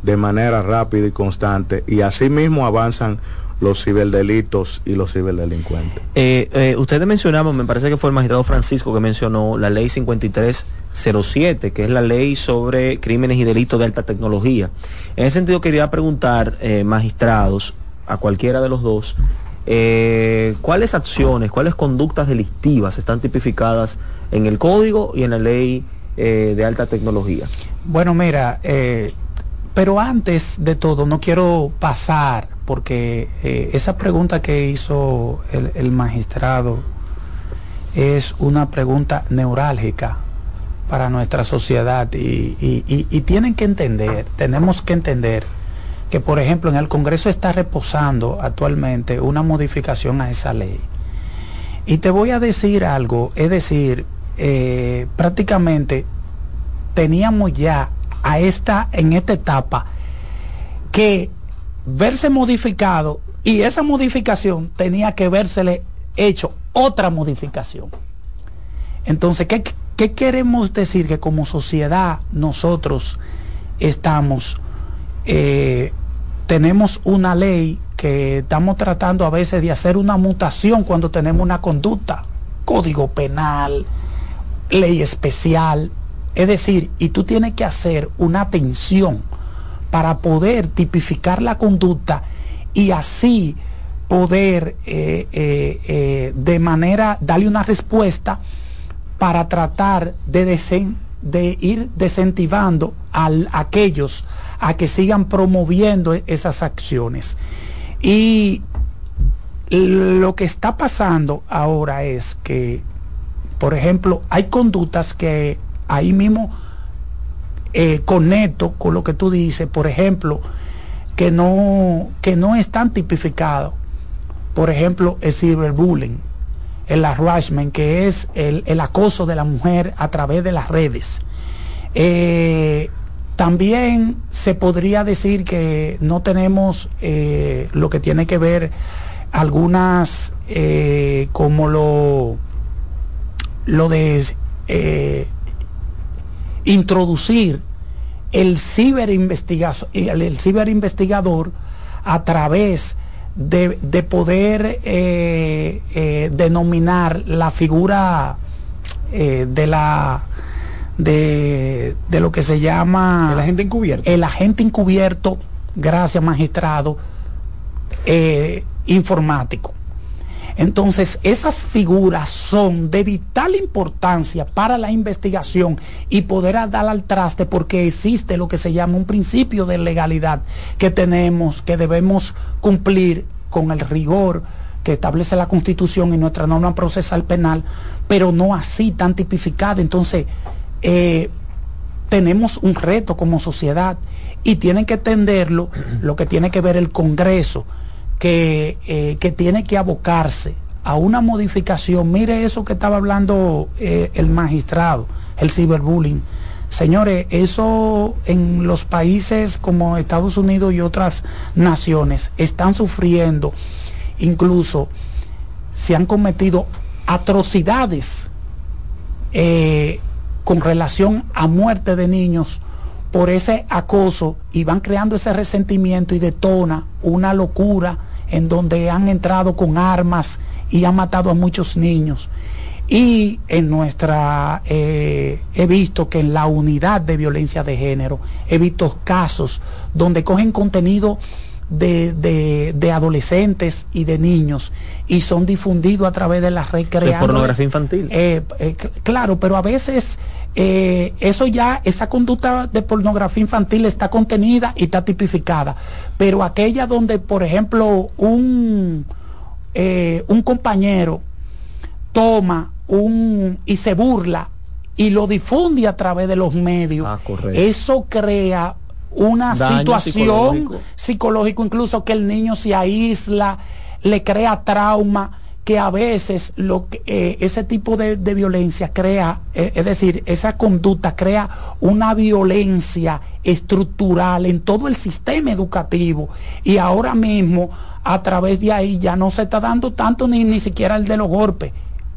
[SPEAKER 5] de manera rápida y constante y asimismo avanzan los ciberdelitos y los ciberdelincuentes.
[SPEAKER 2] Eh, eh, ustedes mencionaban, me parece que fue el magistrado Francisco que mencionó la ley 5307, que es la ley sobre crímenes y delitos de alta tecnología. En ese sentido quería preguntar, eh, magistrados, a cualquiera de los dos, eh, ¿cuáles acciones, cuáles conductas delictivas están tipificadas en el código y en la ley eh, de alta tecnología?
[SPEAKER 6] Bueno, mira, eh, pero antes de todo, no quiero pasar, porque esa pregunta que hizo el, el magistrado es una pregunta neurálgica para nuestra sociedad y, y tienen que entender, tenemos que entender que por ejemplo en el Congreso está reposando actualmente una modificación a esa ley. Y te voy a decir algo, es decir, eh, prácticamente teníamos ya a esta, en esta etapa, que verse modificado y esa modificación tenía que versele hecho otra modificación. Entonces, ¿qué, ¿qué queremos decir? Que como sociedad nosotros estamos, eh, tenemos una ley que estamos tratando a veces de hacer una mutación cuando tenemos una conducta, código penal, ley especial, es decir, y tú tienes que hacer una atención para poder tipificar la conducta y así poder eh, eh, de manera darle una respuesta para tratar de, de ir desincentivando a aquellos a que sigan promoviendo esas acciones. Y lo que está pasando ahora es que, por ejemplo, hay conductas que ahí mismo eh, conecto con lo que tú dices, por ejemplo, que no, que no están tipificados. Por ejemplo, el cyberbullying, el harassment, que es el, acoso de la mujer a través de las redes. Eh, también se podría decir que no tenemos eh, lo que tiene que ver algunas como lo, lo de introducir el ciberinvestigador, el, ciberinvestigador a través de, poder eh, eh, denominar la figura eh, de la de, de, lo que se llama
[SPEAKER 3] el agente encubierto.
[SPEAKER 6] el agente encubierto gracias magistrado informático entonces, esas figuras son de vital importancia para la investigación y poder dar al traste porque existe lo que se llama un principio de legalidad que tenemos, que debemos cumplir con el rigor que establece la Constitución y nuestra norma procesal penal, pero no así tan tipificada. Entonces, eh, tenemos un reto como sociedad y tienen que entenderlo lo que tiene que ver el Congreso eh, que, tiene que abocarse a una modificación. Mire eso que estaba hablando eh, el magistrado, el ciberbullying. Señores, eso en los países como Estados Unidos y otras naciones están sufriendo, incluso se han cometido atrocidades eh, con relación a muerte de niños por ese acoso y van creando ese resentimiento y detona una locura en donde han entrado con armas y han matado a muchos niños. Y en nuestra, eh, he visto que en la unidad de violencia de género, he visto casos donde cogen contenido de, adolescentes y de niños y son difundidos a través de las redes
[SPEAKER 2] de pornografía infantil
[SPEAKER 6] eh, eh, claro pero a veces eh, eso ya esa conducta de pornografía infantil está contenida y está tipificada pero aquella donde por ejemplo un un compañero toma un y se burla y lo difunde a través de los medios ah, eso crea una situación psicológico. incluso que el niño se aísla, le crea trauma, que a veces lo eh, ese tipo de, violencia crea, eh, es decir, esa conducta crea una violencia estructural en todo el sistema educativo y ahora mismo a través de ahí ya no se está dando tanto ni, ni siquiera el de los golpes.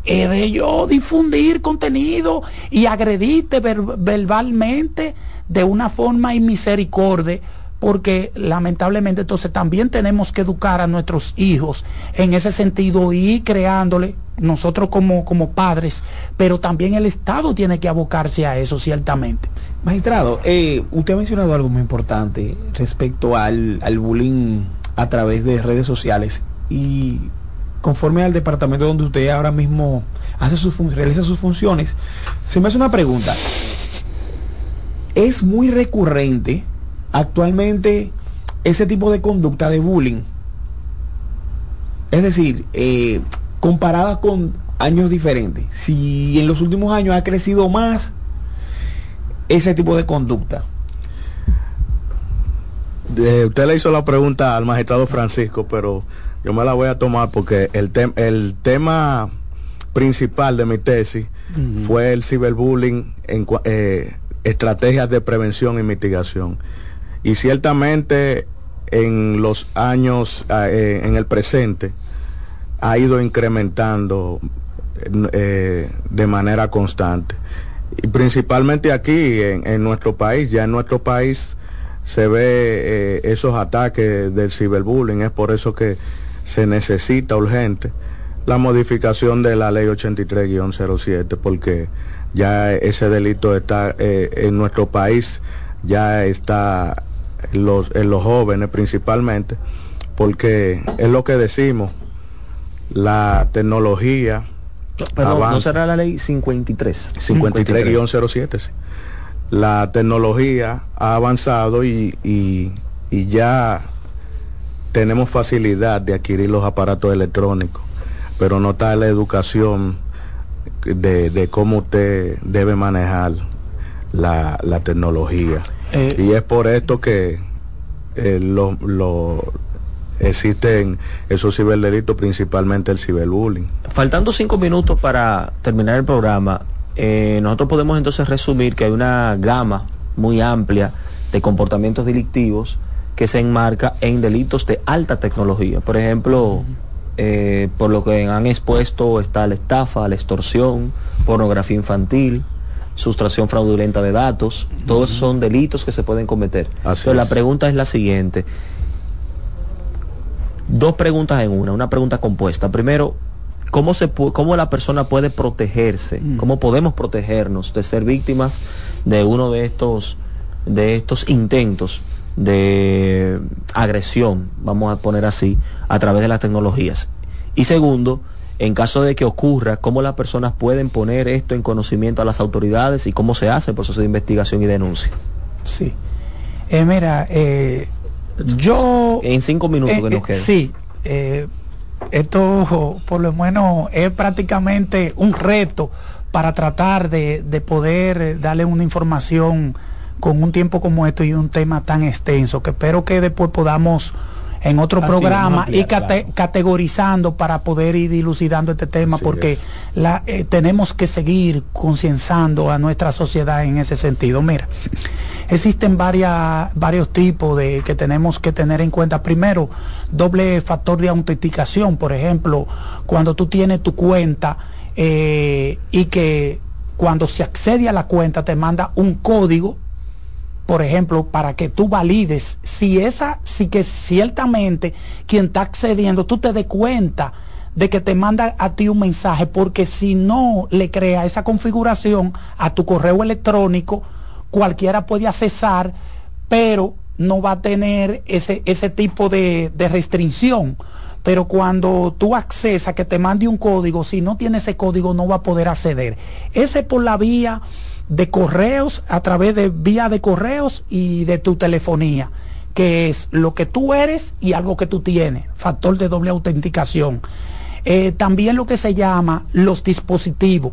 [SPEAKER 6] Es de yo difundir contenido y agredirte verbalmente de una forma inmisericordia porque lamentablemente entonces también tenemos que educar a nuestros hijos en ese sentido y creándole nosotros como, como padres, pero también el Estado tiene que abocarse a eso ciertamente.
[SPEAKER 3] Magistrado, eh, usted ha mencionado algo muy importante respecto al, al bullying a través de redes sociales y conforme al departamento donde usted ahora mismo hace sus realiza sus funciones, se me hace una pregunta es muy recurrente actualmente ese tipo de conducta de bullying. Es decir, eh, comparada con años diferentes. Si en los últimos años ha crecido más ese tipo de conducta.
[SPEAKER 5] usted le hizo la pregunta al magistrado Francisco, pero yo me la voy a tomar porque el, el tema principal de mi tesis fue el ciberbullying en, eh, estrategias de prevención y mitigación. Y ciertamente en los años, ah, eh, en el presente, ha ido incrementando eh, de manera constante. y principalmente aquí en, nuestro país, ya en nuestro país se ve eh, esos ataques del ciberbullying, es por eso que se necesita urgente la modificación de la ley 83-07, porque ya ese delito está eh, en nuestro país, ya está en los, en los jóvenes principalmente, porque es lo que decimos, la tecnología
[SPEAKER 2] Perdón, ¿no será la ley 53?
[SPEAKER 5] 53-07, sí. La tecnología ha avanzado y, y, ya tenemos facilidad de adquirir los aparatos electrónicos, pero no está la educación de, de cómo usted debe manejar la, la tecnología. Eh, y es por esto que eh, lo, lo, existen esos ciberdelitos, principalmente el ciberbullying.
[SPEAKER 2] Faltando cinco minutos para terminar el programa, eh, nosotros podemos entonces resumir que hay una gama muy amplia de comportamientos delictivos que se enmarca en delitos de alta tecnología. Por ejemplo, eh, por lo que han expuesto está la estafa, la extorsión, pornografía infantil, sustracción fraudulenta de datos, todos esos son delitos que se pueden cometer. Pero la pregunta es la siguiente, Dos preguntas en una, una pregunta compuesta. Primero, ¿cómo, se cómo la persona puede protegerse? Mm. ¿Cómo podemos protegernos de ser víctimas de uno de estos, de estos intentos de agresión, vamos a poner así, a través de las tecnologías? Y segundo, en caso de que ocurra, cómo las personas pueden poner esto en conocimiento a las autoridades y cómo se hace el proceso de investigación y denuncia.
[SPEAKER 6] Sí. Eh, mira, eh, yo...
[SPEAKER 2] En cinco minutos que
[SPEAKER 6] nos
[SPEAKER 2] eh, quedan.
[SPEAKER 6] Sí. Eh, esto por lo menos es prácticamente un reto para tratar de, de poder darle una información con un tiempo como esto y un tema tan extenso que espero que después podamos en otro programa y categorizando para poder ir dilucidando este tema porque la, eh, tenemos que seguir concienciando a nuestra sociedad en ese sentido. Mira, existen varias, varios tipos de que tenemos que tener en cuenta. Primero, doble factor de autenticación, por ejemplo, cuando tú tienes tu cuenta eh, y que cuando se accede a la cuenta te manda un código por ejemplo, para que tú valides si esa, si que ciertamente quien está accediendo, tú te des cuenta de que te manda a ti un mensaje, porque si no le crea esa configuración a tu correo electrónico, cualquiera puede accesar, pero no va a tener ese, ese tipo de, de restricción. Pero cuando tú accesas que te mande un código, si no tiene ese código no va a poder acceder. Ese por la vía de correos a través de vía de correos y de tu telefonía, que es lo que tú eres y algo que tú tienes, factor de doble autenticación. Eh, también lo que se llama los dispositivos,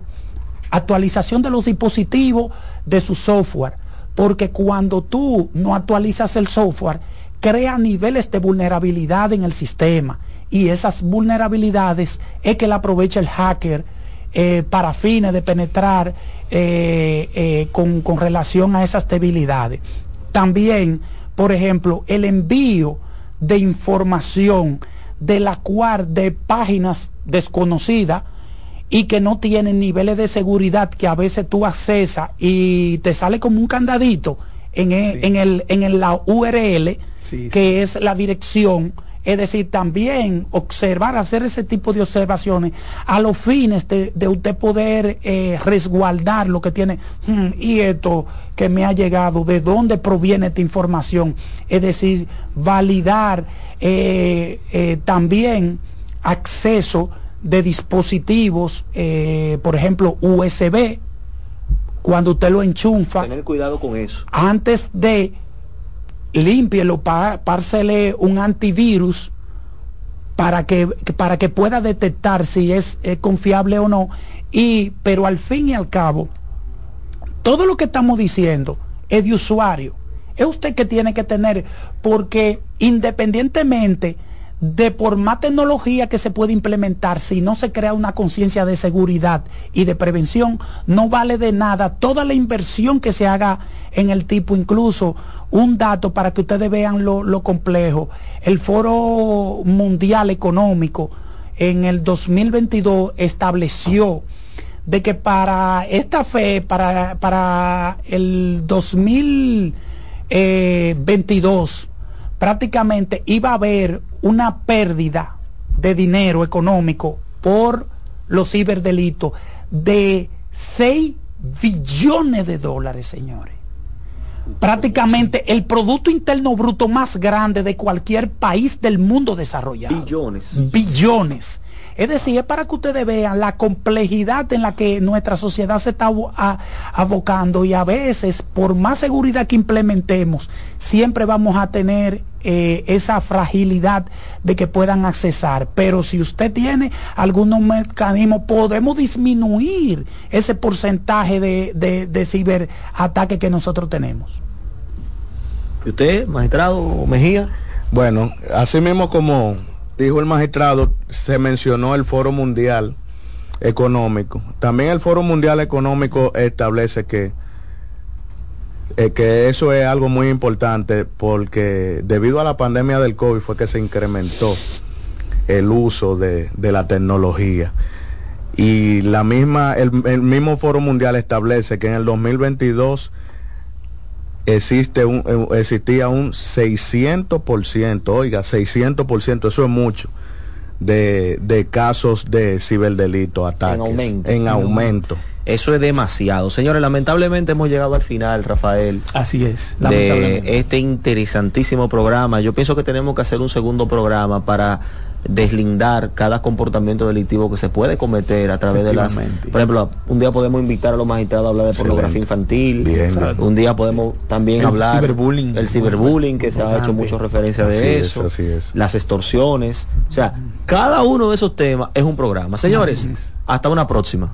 [SPEAKER 6] actualización de los dispositivos de su software, porque cuando tú no actualizas el software, crea niveles de vulnerabilidad en el sistema y esas vulnerabilidades es que la aprovecha el hacker eh, para fines de penetrar eh, eh, con, con relación a esas debilidades. También, por ejemplo, el envío de información de la cual de páginas desconocidas y que no tienen niveles de seguridad que a veces tú accesas y te sale como un candadito en, el, en, el, en la URL, que es la dirección es decir, también observar, hacer ese tipo de observaciones a los fines de, usted poder eh, resguardar lo que tiene. Hmm, y esto que me ha llegado, de dónde proviene esta información. Es decir, validar eh, eh, también acceso de dispositivos, por ejemplo, USB, cuando usted lo enchufa.
[SPEAKER 2] Tener cuidado con eso.
[SPEAKER 6] Antes de límpielo, pársele un antivirus para que, para que pueda detectar si es, confiable o no. Y, pero al fin y al cabo, todo lo que estamos diciendo es de usuario. Es usted que tiene que tener, porque independientemente de por más tecnología que se puede implementar, si no se crea una conciencia de seguridad y de prevención, no vale de nada toda la inversión que se haga en el tipo, incluso un dato para que ustedes vean lo, complejo. El Foro Mundial Económico en el 2022 estableció de que para esta fe, para, para el 2022, prácticamente iba a haber una pérdida de dinero económico por los ciberdelitos de 6 billones de dólares, señores. Prácticamente el Producto Interno Bruto más grande de cualquier país del mundo desarrollado.
[SPEAKER 2] Billones.
[SPEAKER 6] Billones. Es decir, es para que ustedes vean la complejidad en la que nuestra sociedad se está abocando y a veces, por más seguridad que implementemos, siempre vamos a tener eh, esa fragilidad de que puedan accesar. Pero si usted tiene algunos mecanismos, podemos disminuir ese porcentaje de, de, de ciberataque que nosotros tenemos.
[SPEAKER 2] ¿Y usted, magistrado Mejía?
[SPEAKER 5] Bueno, así mismo como dijo el magistrado, se mencionó el Foro Mundial Económico. También el Foro Mundial Económico establece que, eh, que eso es algo muy importante porque debido a la pandemia del COVID fue que se incrementó el uso de, la tecnología. Y la misma, el, el mismo Foro Mundial establece que en el 2022 existe un, eh, existía un 600%, oiga, 600%, eso es mucho, de, de casos de ciberdelito, ataques. En aumento. En aumento.
[SPEAKER 2] Eso es demasiado. Señores, lamentablemente hemos llegado al final, Rafael.
[SPEAKER 6] Así es.
[SPEAKER 2] De este interesantísimo programa. Yo pienso que tenemos que hacer un segundo programa para deslindar cada comportamiento delictivo que se puede cometer a través de las... Por ejemplo, un día podemos invitar a los magistrados a hablar de pornografía infantil. Un día podemos también hablar...
[SPEAKER 6] Ciberbullying.
[SPEAKER 2] El ciberbullying, que se ha hecho mucho referencia de eso. Las extorsiones. O sea, cada uno de esos temas es un programa. Señores, hasta una próxima.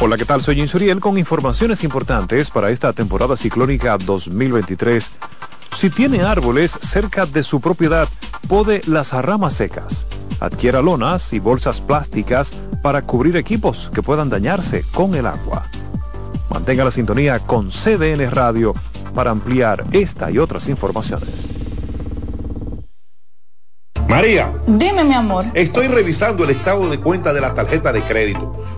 [SPEAKER 7] Hola, ¿qué tal? Soy Insuriel con informaciones importantes para esta temporada ciclónica 2023. Si tiene árboles cerca de su propiedad, pode las ramas secas. Adquiera lonas y bolsas plásticas para cubrir equipos que puedan dañarse con el agua. Mantenga la sintonía con CDN Radio para ampliar esta y otras informaciones.
[SPEAKER 8] María.
[SPEAKER 9] Dime, mi amor.
[SPEAKER 8] Estoy revisando el estado de cuenta de la tarjeta de crédito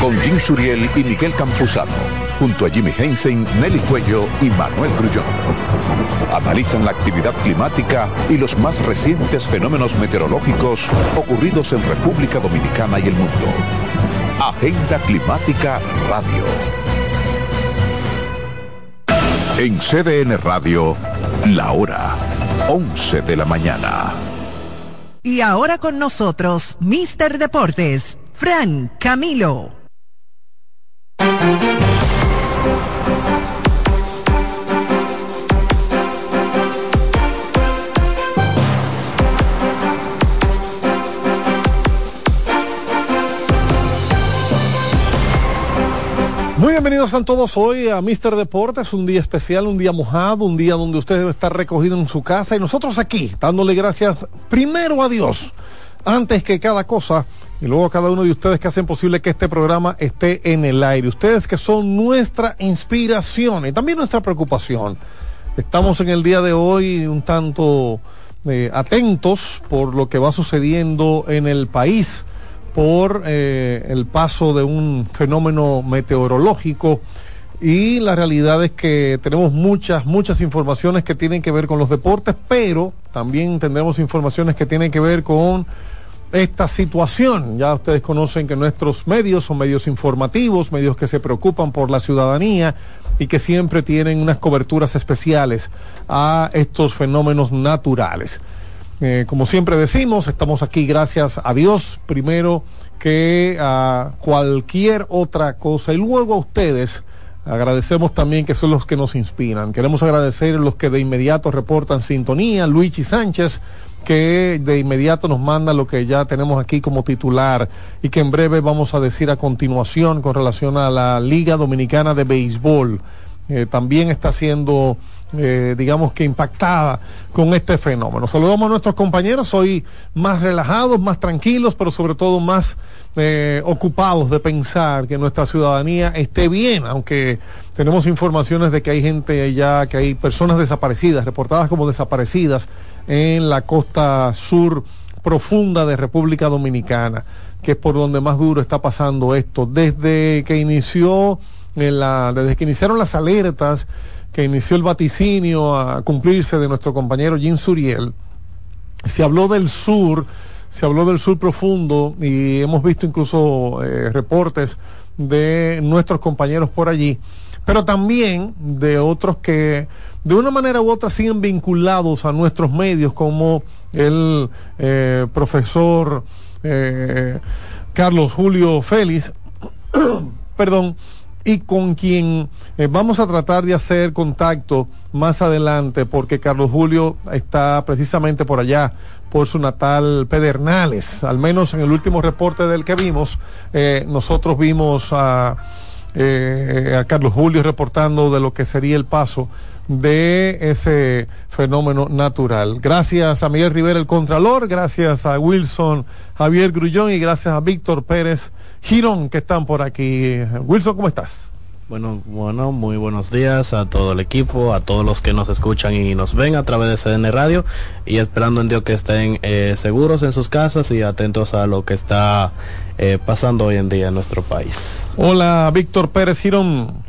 [SPEAKER 4] Con Jim Suriel y Miguel Campuzano. Junto a Jimmy Hensing, Nelly Cuello y Manuel Grullón. Analizan la actividad climática y los más recientes fenómenos meteorológicos ocurridos en República Dominicana y el mundo. Agenda Climática Radio. En CDN Radio, la hora 11 de la mañana.
[SPEAKER 10] Y ahora con nosotros, Mister Deportes, Fran Camilo.
[SPEAKER 11] Muy bienvenidos a todos hoy a Mister Deportes, un día especial, un día mojado, un día donde usted debe estar recogido en su casa. Y nosotros aquí dándole gracias primero a Dios, antes que cada cosa, y luego a cada uno de ustedes que hacen posible que este programa esté en el aire. Ustedes que son nuestra inspiración y también nuestra preocupación. Estamos en el día de hoy un tanto eh, atentos por lo que va sucediendo en el país por eh, el paso de un fenómeno meteorológico y la realidad es que tenemos muchas, muchas informaciones que tienen que ver con los deportes, pero también tendremos informaciones que tienen que ver con esta situación. Ya ustedes conocen que nuestros medios son medios informativos, medios que se preocupan por la ciudadanía y que siempre tienen unas coberturas especiales a estos fenómenos naturales. Eh, como siempre decimos, estamos aquí gracias a Dios primero que a cualquier otra cosa y luego a ustedes. Agradecemos también que son los que nos inspiran. Queremos agradecer a los que de inmediato reportan sintonía, Luigi Sánchez, que de inmediato nos manda lo que ya tenemos aquí como titular y que en breve vamos a decir a continuación con relación a la Liga Dominicana de Béisbol. Eh, también está siendo eh, digamos que impactada con este fenómeno. Saludamos a nuestros compañeros hoy más relajados, más tranquilos, pero sobre todo más eh, ocupados de pensar que nuestra ciudadanía esté bien, aunque tenemos informaciones de que hay gente ya, que hay personas desaparecidas, reportadas como desaparecidas en la costa sur profunda de República Dominicana, que es por donde más duro está pasando esto. Desde que inició, desde que iniciaron las alertas, que inició el vaticinio a cumplirse de nuestro compañero Jim Suriel, se habló del sur, se habló del sur profundo y hemos visto incluso eh, reportes de nuestros compañeros por allí, pero también de otros que de una manera u otra siguen vinculados a nuestros medios, como el eh, profesor eh, Carlos Julio Félix, perdón, y con quien eh, vamos a tratar de hacer contacto más adelante porque Carlos Julio está precisamente por allá, por su natal Pedernales. Al menos en el último reporte del que vimos, eh, nosotros vimos a, eh, a Carlos Julio reportando de lo que sería el paso de ese fenómeno natural. Gracias a Miguel Rivera, el Contralor, gracias a Wilson Javier Grullón y gracias a Víctor Pérez Girón que están por aquí. Wilson, ¿cómo estás?
[SPEAKER 12] Bueno, bueno, muy buenos días a todo el equipo, a todos los que nos escuchan y nos ven a través de CDN Radio y esperando en Dios que estén eh, seguros en sus casas y atentos a lo que está eh, pasando hoy en día en nuestro país.
[SPEAKER 11] Hola, Víctor Pérez Girón.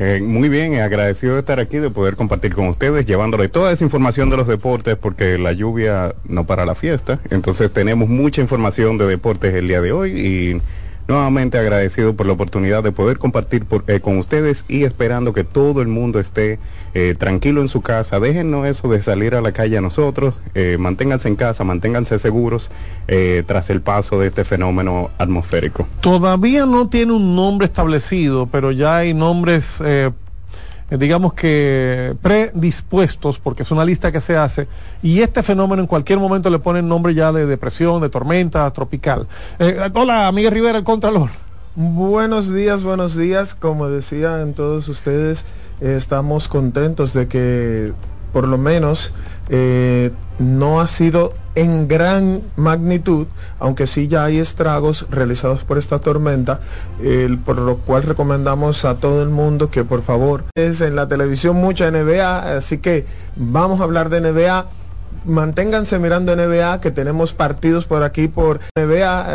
[SPEAKER 13] Eh, muy bien, agradecido de estar aquí, de poder compartir con ustedes, llevándole toda esa información de los deportes, porque la lluvia no para la fiesta. Entonces tenemos mucha información de deportes el día de hoy y nuevamente agradecido por la oportunidad de poder compartir eh, con ustedes y esperando que todo el mundo esté eh, tranquilo en su casa. Déjenos eso de salir a la calle a nosotros, eh, manténganse en casa, manténganse seguros tras el paso de este fenómeno atmosférico.
[SPEAKER 11] Todavía no tiene un nombre establecido, pero ya hay nombres, digamos que predispuestos, porque es una lista que se hace, y este fenómeno en cualquier momento le ponen nombre ya de depresión, de tormenta tropical. Eh, hola, Miguel Rivera, el Contralor.
[SPEAKER 14] Buenos días, buenos días. Como decían todos ustedes, eh, estamos contentos de que por lo menos eh, no ha sido en gran magnitud, aunque sí ya hay estragos realizados por esta tormenta, por lo cual recomendamos a todo el mundo que por favor es en la televisión mucha NBA, así que vamos a hablar de NBA. Manténganse mirando NBA, que tenemos partidos por aquí por NBA.